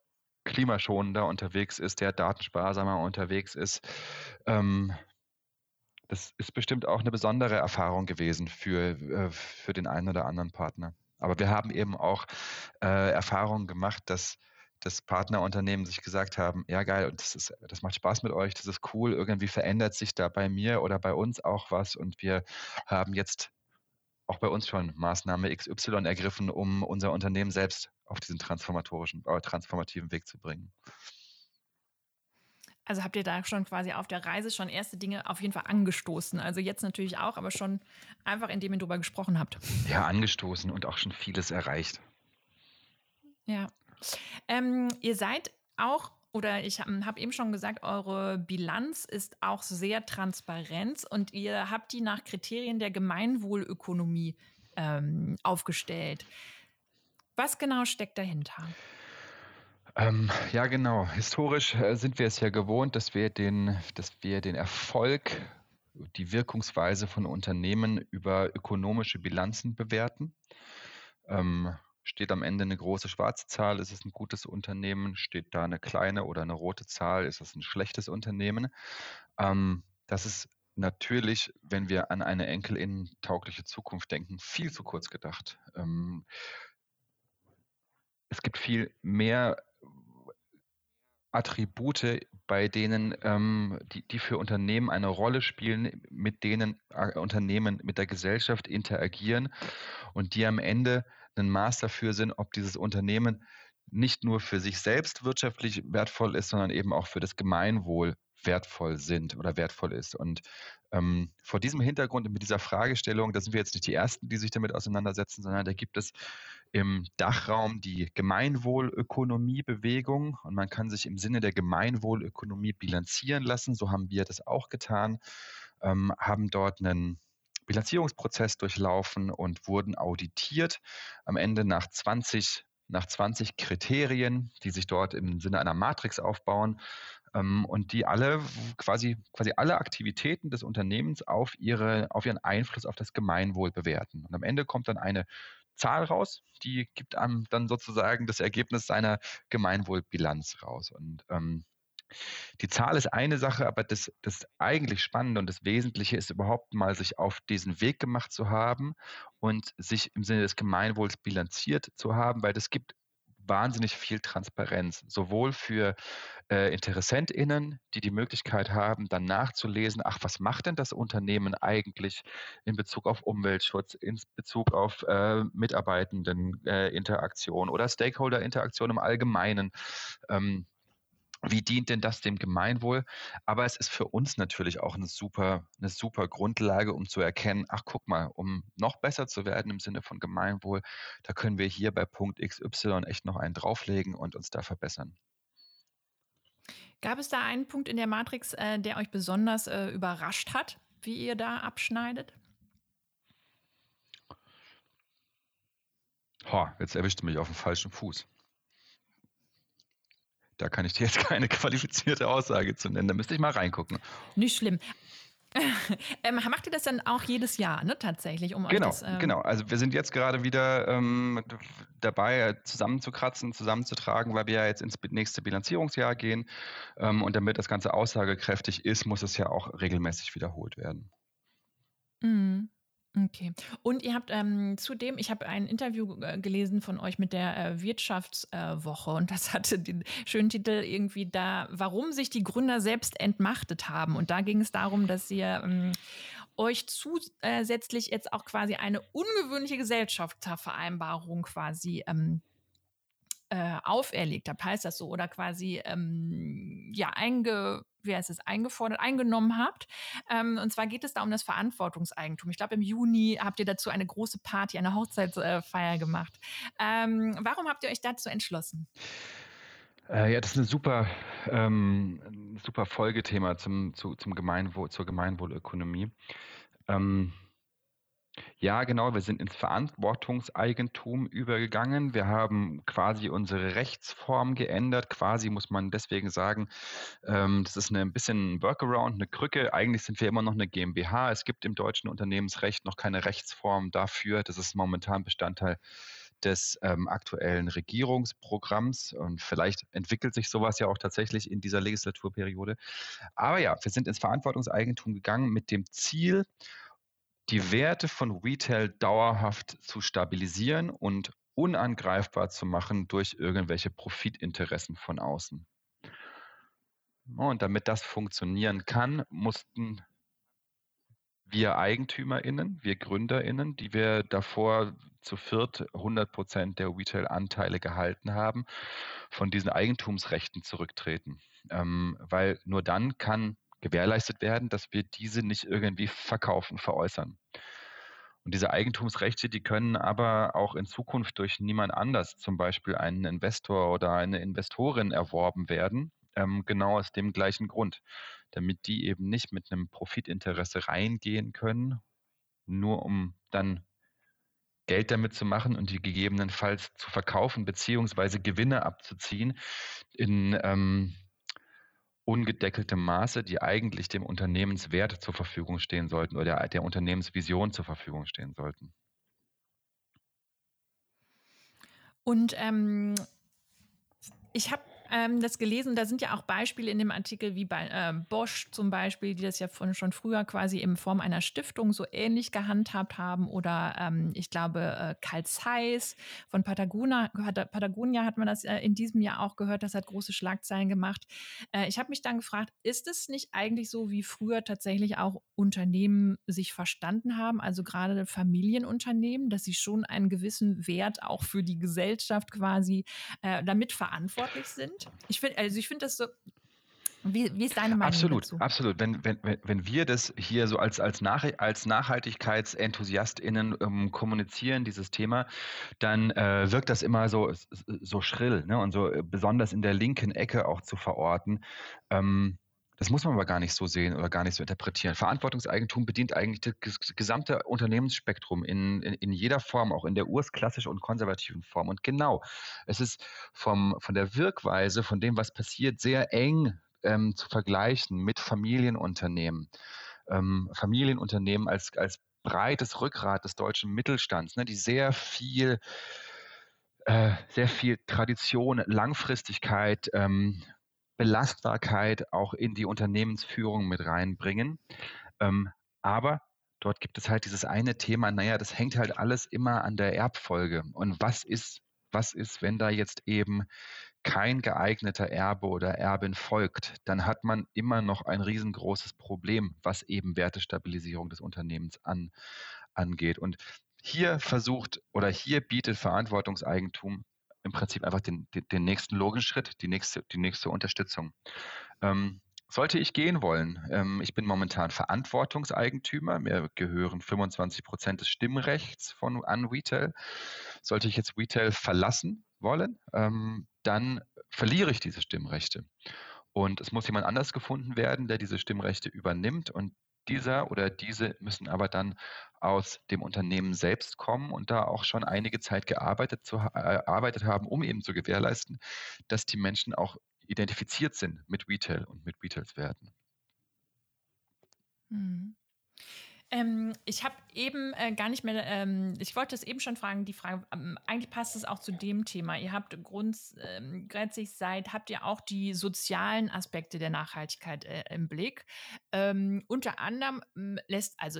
[SPEAKER 2] klimaschonender unterwegs ist, der datensparsamer unterwegs ist. Ähm, das ist bestimmt auch eine besondere Erfahrung gewesen für, äh, für den einen oder anderen Partner. Aber wir haben eben auch äh, Erfahrungen gemacht, dass das Partnerunternehmen sich gesagt haben, ja geil, das, ist, das macht Spaß mit euch, das ist cool, irgendwie verändert sich da bei mir oder bei uns auch was und wir haben jetzt auch bei uns schon Maßnahme XY ergriffen, um unser Unternehmen selbst auf diesen transformatorischen, äh, transformativen Weg zu bringen.
[SPEAKER 1] Also habt ihr da schon quasi auf der Reise schon erste Dinge auf jeden Fall angestoßen? Also jetzt natürlich auch, aber schon einfach, indem ihr darüber gesprochen habt.
[SPEAKER 2] Ja, angestoßen und auch schon vieles erreicht.
[SPEAKER 1] Ja. Ähm, ihr seid auch oder ich habe hab eben schon gesagt, eure Bilanz ist auch sehr transparent und ihr habt die nach Kriterien der Gemeinwohlökonomie ähm, aufgestellt. Was genau steckt dahinter?
[SPEAKER 2] Ähm, ja, genau. Historisch äh, sind wir es ja gewohnt, dass wir den, dass wir den Erfolg, die Wirkungsweise von Unternehmen über ökonomische Bilanzen bewerten. Ähm, Steht am Ende eine große schwarze Zahl, ist es ein gutes Unternehmen? Steht da eine kleine oder eine rote Zahl, ist es ein schlechtes Unternehmen? Ähm, das ist natürlich, wenn wir an eine enkelinnentaugliche Zukunft denken, viel zu kurz gedacht. Ähm, es gibt viel mehr Attribute, bei denen ähm, die, die für Unternehmen eine Rolle spielen, mit denen äh, Unternehmen mit der Gesellschaft interagieren und die am Ende ein Maß dafür sind, ob dieses Unternehmen nicht nur für sich selbst wirtschaftlich wertvoll ist, sondern eben auch für das Gemeinwohl wertvoll sind oder wertvoll ist. Und ähm, vor diesem Hintergrund und mit dieser Fragestellung, da sind wir jetzt nicht die Ersten, die sich damit auseinandersetzen, sondern da gibt es im Dachraum die Gemeinwohlökonomiebewegung und man kann sich im Sinne der Gemeinwohlökonomie bilanzieren lassen. So haben wir das auch getan, ähm, haben dort einen Bilanzierungsprozess durchlaufen und wurden auditiert. Am Ende nach 20 nach 20 Kriterien, die sich dort im Sinne einer Matrix aufbauen und die alle quasi, quasi alle Aktivitäten des Unternehmens auf, ihre, auf ihren Einfluss auf das Gemeinwohl bewerten. Und am Ende kommt dann eine Zahl raus, die gibt einem dann sozusagen das Ergebnis seiner Gemeinwohlbilanz raus. Und ähm, Die Zahl ist eine Sache, aber das, das eigentlich Spannende und das Wesentliche ist überhaupt mal, sich auf diesen Weg gemacht zu haben und sich im Sinne des Gemeinwohls bilanziert zu haben, weil das gibt wahnsinnig viel Transparenz, sowohl für äh, InteressentInnen, die die Möglichkeit haben, dann nachzulesen, ach, was macht denn das Unternehmen eigentlich in Bezug auf Umweltschutz, in Bezug auf äh, Mitarbeitenden-Interaktion äh, oder Stakeholder-Interaktion im Allgemeinen. Ähm, wie dient denn das dem Gemeinwohl? Aber es ist für uns natürlich auch eine super, eine super Grundlage, um zu erkennen, ach guck mal, um noch besser zu werden im Sinne von Gemeinwohl, da können wir hier bei Punkt XY echt noch einen drauflegen und uns da verbessern.
[SPEAKER 1] Gab es da einen Punkt in der Matrix, äh, der euch besonders äh, überrascht hat, wie ihr da abschneidet?
[SPEAKER 2] Oh, jetzt erwischte mich auf dem falschen Fuß. Da kann ich dir jetzt [LAUGHS] keine qualifizierte Aussage zu nennen. Da müsste ich mal reingucken.
[SPEAKER 1] Nicht schlimm. [LAUGHS] ähm, macht ihr das dann auch jedes Jahr, ne, tatsächlich?
[SPEAKER 2] Um genau, das, ähm genau. Also wir sind jetzt gerade wieder ähm, dabei, zusammenzukratzen, zusammenzutragen, weil wir ja jetzt ins nächste Bilanzierungsjahr gehen. Ähm, und damit das Ganze aussagekräftig ist, muss es ja auch regelmäßig wiederholt werden.
[SPEAKER 1] Mhm. Okay. Und ihr habt ähm, zudem, ich habe ein Interview äh, gelesen von euch mit der äh, Wirtschaftswoche äh, und das hatte den schönen Titel irgendwie da, warum sich die Gründer selbst entmachtet haben. Und da ging es darum, dass ihr ähm, euch zusätzlich jetzt auch quasi eine ungewöhnliche Gesellschaftsvereinbarung quasi ähm, äh, auferlegt habt, heißt das so, oder quasi ähm, ja einge wie heißt es, eingefordert, eingenommen habt. Ähm, und zwar geht es da um das Verantwortungseigentum. Ich glaube, im Juni habt ihr dazu eine große Party, eine Hochzeitsfeier gemacht. Ähm, warum habt ihr euch dazu entschlossen?
[SPEAKER 2] Äh, ja, das ist ein super, ähm, super Folgethema zum, zu, zum Gemeinwohl, zur Gemeinwohlökonomie. Ähm, ja, genau. Wir sind ins Verantwortungseigentum übergegangen. Wir haben quasi unsere Rechtsform geändert. Quasi muss man deswegen sagen, ähm, das ist eine, ein bisschen ein Workaround, eine Krücke. Eigentlich sind wir immer noch eine GmbH. Es gibt im deutschen Unternehmensrecht noch keine Rechtsform dafür. Das ist momentan Bestandteil des ähm, aktuellen Regierungsprogramms und vielleicht entwickelt sich sowas ja auch tatsächlich in dieser Legislaturperiode. Aber ja, wir sind ins Verantwortungseigentum gegangen mit dem Ziel, die Werte von Retail dauerhaft zu stabilisieren und unangreifbar zu machen durch irgendwelche Profitinteressen von außen. Und damit das funktionieren kann, mussten wir EigentümerInnen, wir GründerInnen, die wir davor zu viert 100 Prozent der Retail-Anteile gehalten haben, von diesen Eigentumsrechten zurücktreten. Ähm, weil nur dann kann gewährleistet werden, dass wir diese nicht irgendwie verkaufen, veräußern. Und diese Eigentumsrechte, die können aber auch in Zukunft durch niemand anders, zum Beispiel einen Investor oder eine Investorin, erworben werden, ähm, genau aus dem gleichen Grund, damit die eben nicht mit einem Profitinteresse reingehen können, nur um dann Geld damit zu machen und die gegebenenfalls zu verkaufen beziehungsweise Gewinne abzuziehen in ähm, ungedeckeltem Maße, die eigentlich dem Unternehmenswert zur Verfügung stehen sollten oder der, der Unternehmensvision zur Verfügung stehen sollten.
[SPEAKER 1] Und ähm, ich habe ähm, das gelesen. Da sind ja auch Beispiele in dem Artikel wie bei äh, Bosch zum Beispiel, die das ja von, schon früher quasi in Form einer Stiftung so ähnlich gehandhabt haben. Oder ähm, ich glaube, äh, Karl Zeiss von Patagonia, hat, Patagonia hat man das äh, in diesem Jahr auch gehört. Das hat große Schlagzeilen gemacht. Äh, ich habe mich dann gefragt, ist es nicht eigentlich so, wie früher tatsächlich auch Unternehmen sich verstanden haben, also gerade Familienunternehmen, dass sie schon einen gewissen Wert auch für die Gesellschaft quasi äh, damit verantwortlich sind? Ich finde, also ich finde das so. Wie, wie, ist deine Meinung
[SPEAKER 2] absolut,
[SPEAKER 1] dazu?
[SPEAKER 2] Absolut, Wenn, wenn, wenn wir das hier so als, als, Nach als NachhaltigkeitsenthusiastInnen ähm, kommunizieren, dieses Thema, dann äh, wirkt das immer so, so schrill ne? und so äh, besonders in der linken Ecke auch zu verorten. Ähm, das muss man aber gar nicht so sehen oder gar nicht so interpretieren. Verantwortungseigentum bedient eigentlich das gesamte Unternehmensspektrum in, in, in jeder Form, auch in der ursklassischen und konservativen Form. Und genau, es ist vom, von der Wirkweise, von dem, was passiert, sehr eng ähm, zu vergleichen mit Familienunternehmen. Ähm, Familienunternehmen als, als breites Rückgrat des deutschen Mittelstands, ne, die sehr viel, äh, sehr viel Tradition, Langfristigkeit, ähm, Belastbarkeit auch in die Unternehmensführung mit reinbringen. Ähm, aber dort gibt es halt dieses eine Thema, naja, das hängt halt alles immer an der Erbfolge. Und was ist, was ist, wenn da jetzt eben kein geeigneter Erbe oder Erbin folgt, dann hat man immer noch ein riesengroßes Problem, was eben Wertestabilisierung des Unternehmens an, angeht. Und hier versucht oder hier bietet Verantwortungseigentum im Prinzip einfach den, den, den nächsten logischen Schritt, die nächste, die nächste Unterstützung. Ähm, sollte ich gehen wollen, ähm, ich bin momentan Verantwortungseigentümer, mir gehören 25 Prozent des Stimmrechts von an Retail. Sollte ich jetzt Retail verlassen wollen, ähm, dann verliere ich diese Stimmrechte. Und es muss jemand anders gefunden werden, der diese Stimmrechte übernimmt. Und dieser oder diese müssen aber dann aus dem Unternehmen selbst kommen und da auch schon einige Zeit gearbeitet, zu, äh, haben, um eben zu gewährleisten, dass die Menschen auch identifiziert sind mit Retail und mit Retailswerten.
[SPEAKER 1] Mhm. Ähm, ich habe eben äh, gar nicht mehr, ähm, ich wollte es eben schon fragen, die Frage, ähm, eigentlich passt es auch zu dem Thema. Ihr habt grundsätzlich ähm, seid, habt ihr auch die sozialen Aspekte der Nachhaltigkeit äh, im Blick. Ähm, unter anderem lässt, also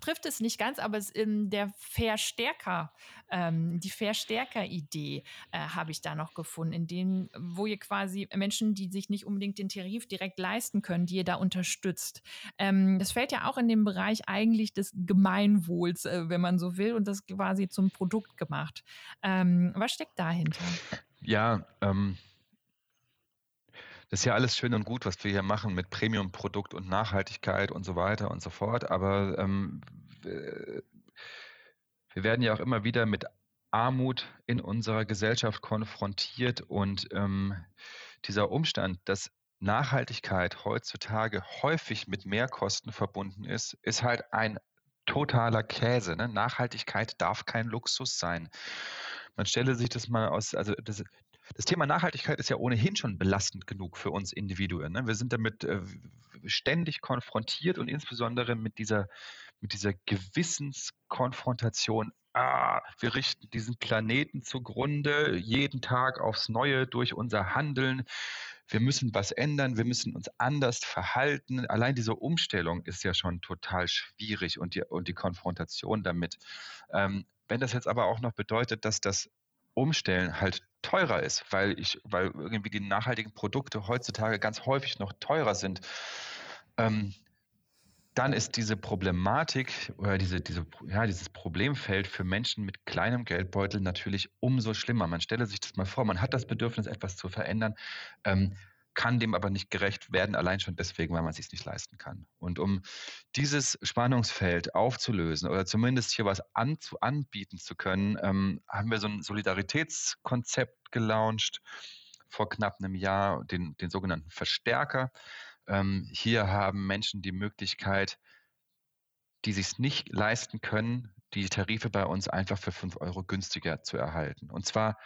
[SPEAKER 1] trifft es nicht ganz, aber es in der Verstärker, ähm, die Verstärker-Idee äh, habe ich da noch gefunden, in denen, wo ihr quasi Menschen, die sich nicht unbedingt den Tarif direkt leisten können, die ihr da unterstützt. Ähm, das fällt ja auch in den Bereich eigentlich des Gemeinwohls, äh, wenn man so will, und das quasi zum Produkt gemacht. Ähm, was steckt dahinter?
[SPEAKER 2] Ja, ähm, ist ja alles schön und gut, was wir hier machen mit Premium-Produkt und Nachhaltigkeit und so weiter und so fort. Aber ähm, wir werden ja auch immer wieder mit Armut in unserer Gesellschaft konfrontiert und ähm, dieser Umstand, dass Nachhaltigkeit heutzutage häufig mit Mehrkosten verbunden ist, ist halt ein totaler Käse. Ne? Nachhaltigkeit darf kein Luxus sein. Man stelle sich das mal aus, also das, das Thema Nachhaltigkeit ist ja ohnehin schon belastend genug für uns Individuen. Ne? Wir sind damit äh, ständig konfrontiert und insbesondere mit dieser, mit dieser Gewissenskonfrontation. Ah, wir richten diesen Planeten zugrunde, jeden Tag aufs Neue durch unser Handeln. Wir müssen was ändern, wir müssen uns anders verhalten. Allein diese Umstellung ist ja schon total schwierig und die, und die Konfrontation damit. Ähm, wenn das jetzt aber auch noch bedeutet, dass das Umstellen halt teurer ist, weil ich, weil irgendwie die nachhaltigen Produkte heutzutage ganz häufig noch teurer sind, ähm, dann ist diese Problematik oder diese, diese, ja, dieses Problemfeld für Menschen mit kleinem Geldbeutel natürlich umso schlimmer. Man stelle sich das mal vor, man hat das Bedürfnis, etwas zu verändern. Ähm, kann dem aber nicht gerecht werden, allein schon deswegen, weil man es sich nicht leisten kann. Und um dieses Spannungsfeld aufzulösen oder zumindest hier was an, anbieten zu können, ähm, haben wir so ein Solidaritätskonzept gelauncht vor knapp einem Jahr, den, den sogenannten Verstärker. Ähm, hier haben Menschen die Möglichkeit, die sich nicht leisten können, die Tarife bei uns einfach für 5 Euro günstiger zu erhalten. Und zwar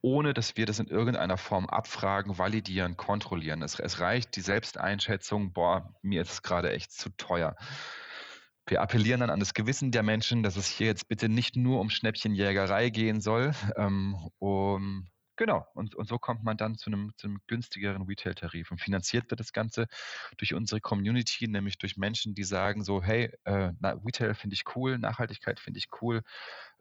[SPEAKER 2] ohne dass wir das in irgendeiner Form abfragen, validieren, kontrollieren. Es, es reicht die Selbsteinschätzung, boah, mir ist es gerade echt zu teuer. Wir appellieren dann an das Gewissen der Menschen, dass es hier jetzt bitte nicht nur um Schnäppchenjägerei gehen soll, ähm, um Genau, und, und so kommt man dann zu einem, zu einem günstigeren Retail-Tarif. Und finanziert wird das Ganze durch unsere Community, nämlich durch Menschen, die sagen so, hey, äh, Retail finde ich cool, Nachhaltigkeit finde ich cool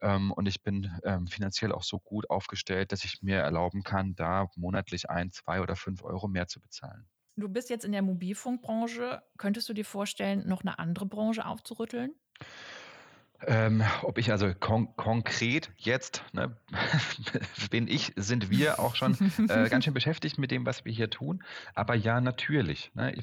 [SPEAKER 2] ähm, und ich bin ähm, finanziell auch so gut aufgestellt, dass ich mir erlauben kann, da monatlich ein, zwei oder fünf Euro mehr zu bezahlen.
[SPEAKER 1] Du bist jetzt in der Mobilfunkbranche. Könntest du dir vorstellen, noch eine andere Branche aufzurütteln?
[SPEAKER 2] Ähm, ob ich also kon konkret jetzt, ne, [LAUGHS] bin ich, sind wir auch schon äh, [LAUGHS] ganz schön beschäftigt mit dem, was wir hier tun. Aber ja, natürlich. Ne,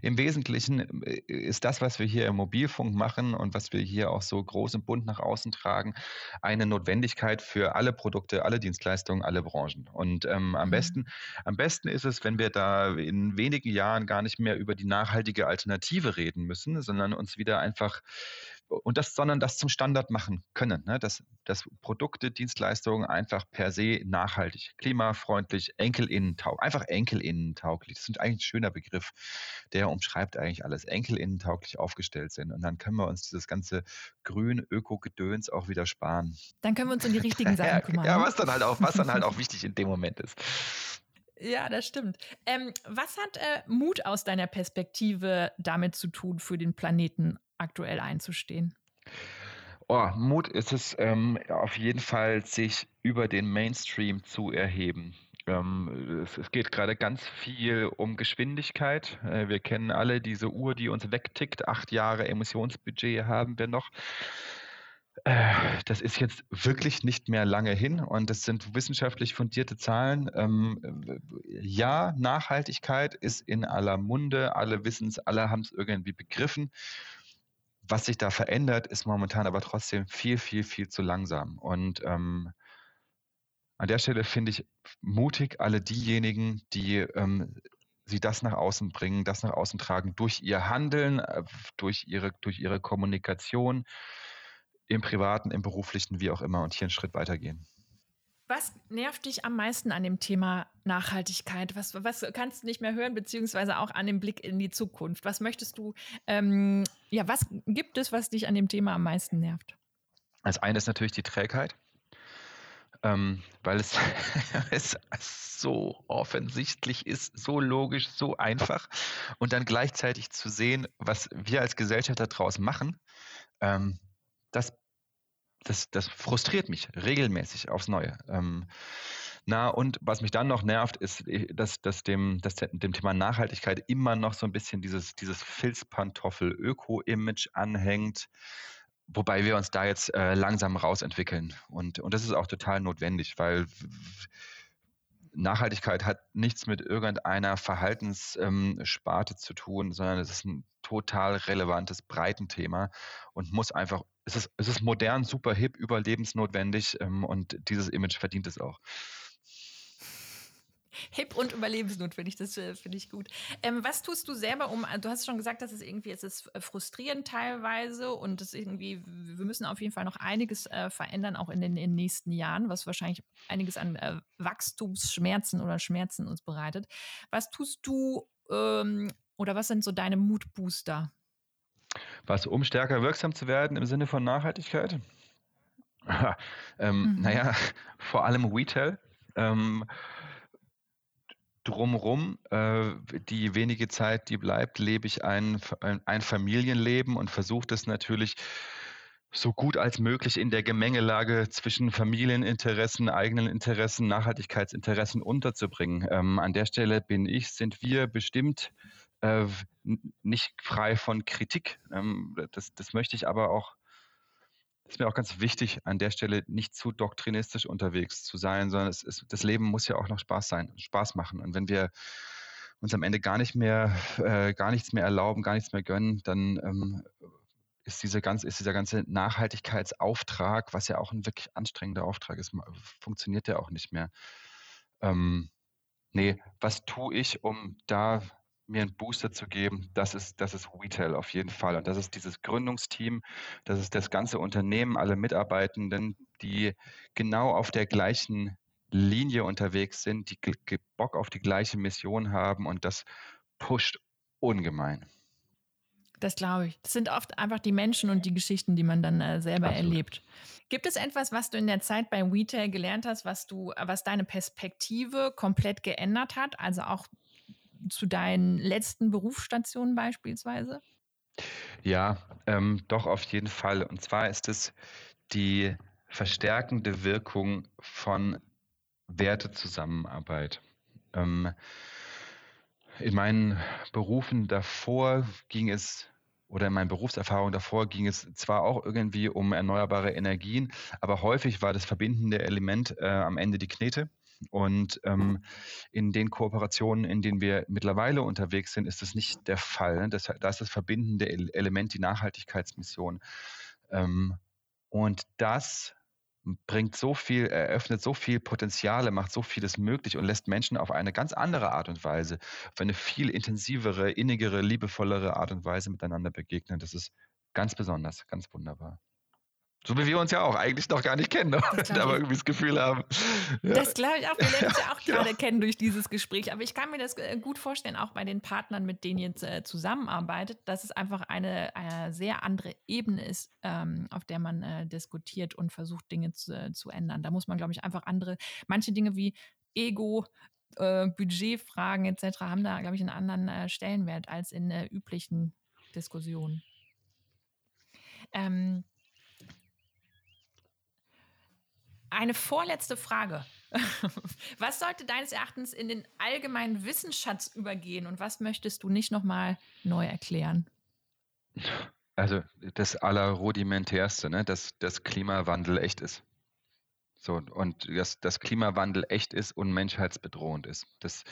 [SPEAKER 2] Im Wesentlichen äh, ist das, was wir hier im Mobilfunk machen und was wir hier auch so groß und bunt nach außen tragen, eine Notwendigkeit für alle Produkte, alle Dienstleistungen, alle Branchen. Und ähm, am mhm. besten, am besten ist es, wenn wir da in wenigen Jahren gar nicht mehr über die nachhaltige Alternative reden müssen, sondern uns wieder einfach und das, sondern das zum Standard machen können, ne? dass, dass Produkte, Dienstleistungen einfach per se nachhaltig, klimafreundlich, enkelinnentauglich, einfach enkelinnentauglich, das ist eigentlich ein schöner Begriff, der umschreibt eigentlich alles, enkelinnentauglich aufgestellt sind. Und dann können wir uns dieses ganze grün Öko-Gedöns auch wieder sparen.
[SPEAKER 1] Dann können wir uns um die richtigen [LAUGHS] Sachen kümmern.
[SPEAKER 2] ja, was dann halt auch, was dann halt [LAUGHS] auch wichtig in dem Moment ist
[SPEAKER 1] Ja, das stimmt. Ähm, was hat äh, Mut aus deiner Perspektive damit zu tun, für den Planeten aktuell einzustehen?
[SPEAKER 2] Oh, Mut ist es ähm, auf jeden Fall, sich über den Mainstream zu erheben. Ähm, es, es, geht gerade ganz viel um Geschwindigkeit. Äh, wir kennen alle diese Uhr, die uns wegtickt. Acht Jahre Emissionsbudget haben wir noch. Äh, das ist jetzt wirklich nicht mehr lange hin und das sind wissenschaftlich fundierte Zahlen. Ähm, ja, Nachhaltigkeit ist in aller Munde, alle wissen es, alle haben es irgendwie begriffen. Was sich da verändert, ist momentan aber trotzdem viel, viel, viel zu langsam. Und ähm, an der Stelle finde ich mutig alle diejenigen, die ähm, sie das nach außen bringen, das nach außen tragen, durch ihr Handeln, äh, durch ihre, durch ihre Kommunikation, im privaten, im beruflichen, wie auch immer und hier einen Schritt weitergehen.
[SPEAKER 1] Was nervt dich am meisten an dem Thema Nachhaltigkeit? Was, was kannst du nicht mehr hören, beziehungsweise auch an dem Blick in die Zukunft? Was möchtest du, ähm, ja, was gibt es, was dich an dem Thema am meisten nervt?
[SPEAKER 2] Als eines natürlich die Trägheit, ähm, weil es, [LAUGHS] es so offensichtlich ist, so logisch, so einfach und dann gleichzeitig zu sehen, was wir als Gesellschaft daraus machen, ähm, das das, das frustriert mich regelmäßig aufs Neue. Ähm, na, und was mich dann noch nervt, ist, äh, dass, dass, dem, dass dem Thema Nachhaltigkeit immer noch so ein bisschen dieses, dieses Filzpantoffel-Öko-Image anhängt, wobei wir uns da jetzt äh, langsam rausentwickeln. Und, und das ist auch total notwendig, weil Nachhaltigkeit hat nichts mit irgendeiner Verhaltenssparte ähm, zu tun, sondern es ist ein total relevantes Breitenthema und muss einfach, es ist, es ist modern, super hip, überlebensnotwendig ähm, und dieses Image verdient es auch.
[SPEAKER 1] Hip und überlebensnotwendig, das äh, finde ich gut. Ähm, was tust du selber, um, du hast schon gesagt, dass es irgendwie, es ist frustrierend teilweise und es irgendwie, wir müssen auf jeden Fall noch einiges äh, verändern, auch in den, in den, nächsten Jahren, was wahrscheinlich einiges an äh, Wachstumsschmerzen oder Schmerzen uns bereitet. Was tust du ähm, oder was sind so deine Mutbooster?
[SPEAKER 2] Was, um stärker wirksam zu werden im Sinne von Nachhaltigkeit? [LAUGHS] ähm, mhm. Naja, [LAUGHS] vor allem Retail. Ähm, drumherum, äh, die wenige Zeit, die bleibt, lebe ich ein, ein Familienleben und versuche das natürlich so gut als möglich in der Gemengelage zwischen Familieninteressen, eigenen Interessen, Nachhaltigkeitsinteressen unterzubringen. Ähm, an der Stelle bin ich, sind wir bestimmt äh, nicht frei von Kritik. Ähm, das, das möchte ich aber auch ist mir auch ganz wichtig, an der Stelle nicht zu doktrinistisch unterwegs zu sein, sondern es ist, das Leben muss ja auch noch Spaß sein, Spaß machen. Und wenn wir uns am Ende gar nicht mehr, äh, gar nichts mehr erlauben, gar nichts mehr gönnen, dann ähm, ist, diese ganz, ist dieser ganze Nachhaltigkeitsauftrag, was ja auch ein wirklich anstrengender Auftrag ist, funktioniert ja auch nicht mehr. Ähm, nee, was tue ich, um da mir einen Booster zu geben, das ist, das ist Retail auf jeden Fall. Und das ist dieses Gründungsteam, das ist das ganze Unternehmen, alle Mitarbeitenden, die genau auf der gleichen Linie unterwegs sind, die Bock auf die gleiche Mission haben und das pusht ungemein.
[SPEAKER 1] Das glaube ich. Das sind oft einfach die Menschen und die Geschichten, die man dann äh, selber Absolut. erlebt. Gibt es etwas, was du in der Zeit beim Retail gelernt hast, was du, was deine Perspektive komplett geändert hat? Also auch zu deinen letzten Berufsstationen beispielsweise?
[SPEAKER 2] Ja, ähm, doch auf jeden Fall. Und zwar ist es die verstärkende Wirkung von Wertezusammenarbeit. Ähm, in meinen Berufen davor ging es oder in meinen Berufserfahrungen davor ging es zwar auch irgendwie um erneuerbare Energien, aber häufig war das verbindende Element äh, am Ende die Knete. Und ähm, in den Kooperationen, in denen wir mittlerweile unterwegs sind, ist das nicht der Fall. Ne? Das, da ist das verbindende Element die Nachhaltigkeitsmission. Ähm, und das bringt so viel, eröffnet so viel Potenziale, macht so vieles möglich und lässt Menschen auf eine ganz andere Art und Weise, auf eine viel intensivere, innigere, liebevollere Art und Weise miteinander begegnen. Das ist ganz besonders, ganz wunderbar. So wie wir uns ja auch eigentlich noch gar nicht kennen, aber irgendwie das Gefühl haben.
[SPEAKER 1] Ja. Das glaube ich auch. Wir lernen uns ja [LAUGHS] auch gerade ja. kennen durch dieses Gespräch. Aber ich kann mir das äh, gut vorstellen, auch bei den Partnern, mit denen ihr äh, zusammenarbeitet, dass es einfach eine, eine sehr andere Ebene ist, ähm, auf der man äh, diskutiert und versucht, Dinge zu, äh, zu ändern. Da muss man, glaube ich, einfach andere, manche Dinge wie Ego äh, Budgetfragen etc. haben da, glaube ich, einen anderen äh, Stellenwert als in äh, üblichen Diskussionen. Ähm, eine vorletzte Frage. [LAUGHS] was sollte deines Erachtens in den allgemeinen Wissensschatz übergehen und was möchtest du nicht nochmal neu erklären?
[SPEAKER 2] Also das Allerrudimentärste, ne? dass das Klimawandel echt ist. So, und dass das Klimawandel echt ist und menschheitsbedrohend ist. Das,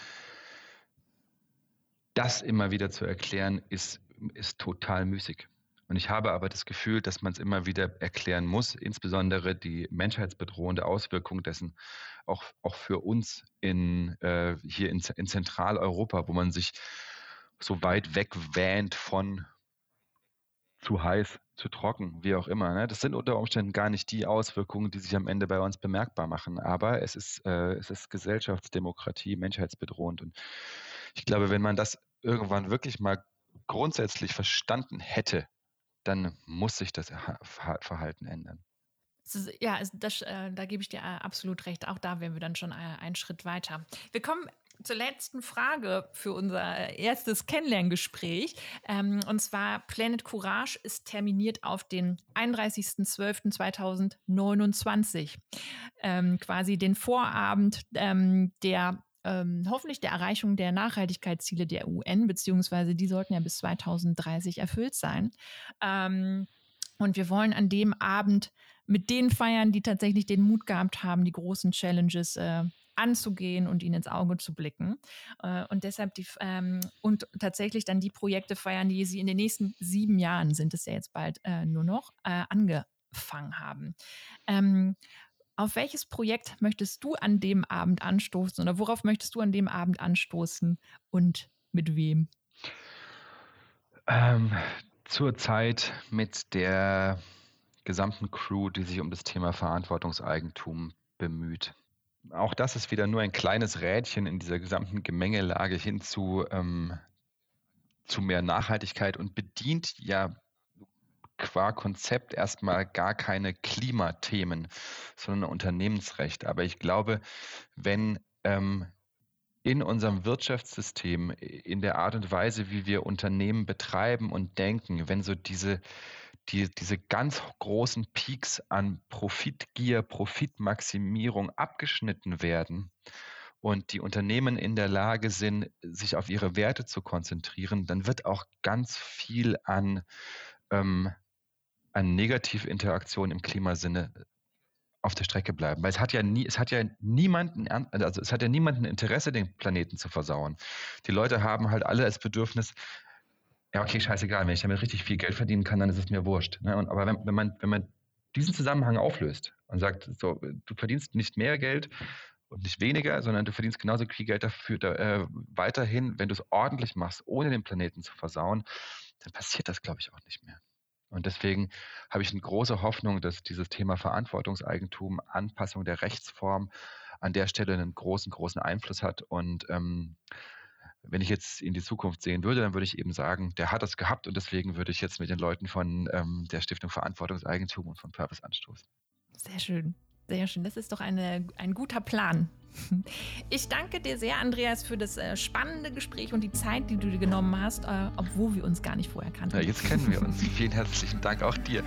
[SPEAKER 2] das immer wieder zu erklären, ist, ist total müßig. Und ich habe aber das Gefühl, dass man es immer wieder erklären muss, insbesondere die menschheitsbedrohende Auswirkung dessen auch, auch für uns in, äh, hier in, in Zentraleuropa, wo man sich so weit weg wähnt von zu heiß, zu trocken, wie auch immer. Ne? Das sind unter Umständen gar nicht die Auswirkungen, die sich am Ende bei uns bemerkbar machen. Aber es ist, äh, es ist Gesellschaftsdemokratie, menschheitsbedrohend. Und ich glaube, wenn man das irgendwann wirklich mal grundsätzlich verstanden hätte, dann muss sich das Verhalten ändern.
[SPEAKER 1] Ja, das, äh, da gebe ich dir äh, absolut recht. Auch da wären wir dann schon äh, einen Schritt weiter. Wir kommen zur letzten Frage für unser erstes Kennenlerngespräch. Ähm, und zwar Planet Courage ist terminiert auf den 31.12.2029. Ähm, quasi den Vorabend ähm, der ähm, hoffentlich der Erreichung der Nachhaltigkeitsziele der UN, beziehungsweise die sollten ja bis 2030 erfüllt sein. Ähm, und wir wollen an dem Abend mit denen feiern, die tatsächlich den Mut gehabt haben, die großen Challenges äh, anzugehen und ihnen ins Auge zu blicken. Äh, und deshalb die, ähm, und tatsächlich dann die Projekte feiern, die sie in den nächsten sieben Jahren, sind es ja jetzt bald äh, nur noch, äh, angefangen haben. Ähm, auf welches Projekt möchtest du an dem Abend anstoßen oder worauf möchtest du an dem Abend anstoßen und mit wem?
[SPEAKER 2] Ähm, Zurzeit mit der gesamten Crew, die sich um das Thema Verantwortungseigentum bemüht. Auch das ist wieder nur ein kleines Rädchen in dieser gesamten Gemengelage hin zu, ähm, zu mehr Nachhaltigkeit und bedient ja qua Konzept erstmal gar keine Klimathemen, sondern Unternehmensrecht. Aber ich glaube, wenn ähm, in unserem Wirtschaftssystem, in der Art und Weise, wie wir Unternehmen betreiben und denken, wenn so diese, die, diese ganz großen Peaks an Profitgier, Profitmaximierung abgeschnitten werden und die Unternehmen in der Lage sind, sich auf ihre Werte zu konzentrieren, dann wird auch ganz viel an ähm, an Negativinteraktion im Klimasinne äh, auf der Strecke bleiben. Weil es hat ja nie, es hat ja niemanden, also es hat ja niemanden Interesse, den Planeten zu versauen. Die Leute haben halt alle das Bedürfnis, ja, okay, scheißegal, wenn ich damit richtig viel Geld verdienen kann, dann ist es mir wurscht. Ne? Und, aber wenn, wenn, man, wenn man diesen Zusammenhang auflöst und sagt, so, du verdienst nicht mehr Geld und nicht weniger, sondern du verdienst genauso viel Geld dafür da, äh, weiterhin, wenn du es ordentlich machst, ohne den Planeten zu versauen, dann passiert das, glaube ich, auch nicht mehr. Und deswegen habe ich eine große Hoffnung, dass dieses Thema Verantwortungseigentum, Anpassung der Rechtsform an der Stelle einen großen, großen Einfluss hat. Und ähm, wenn ich jetzt in die Zukunft sehen würde, dann würde ich eben sagen, der hat das gehabt und deswegen würde ich jetzt mit den Leuten von ähm, der Stiftung Verantwortungseigentum und von Purpose anstoßen.
[SPEAKER 1] Sehr schön. Sehr schön. Das ist doch eine, ein guter Plan. Ich danke dir sehr, Andreas, für das äh, spannende Gespräch und die Zeit, die du dir genommen hast, äh, obwohl wir uns gar nicht vorher kannten.
[SPEAKER 2] Ja, jetzt kennen wir uns. Vielen herzlichen Dank auch dir.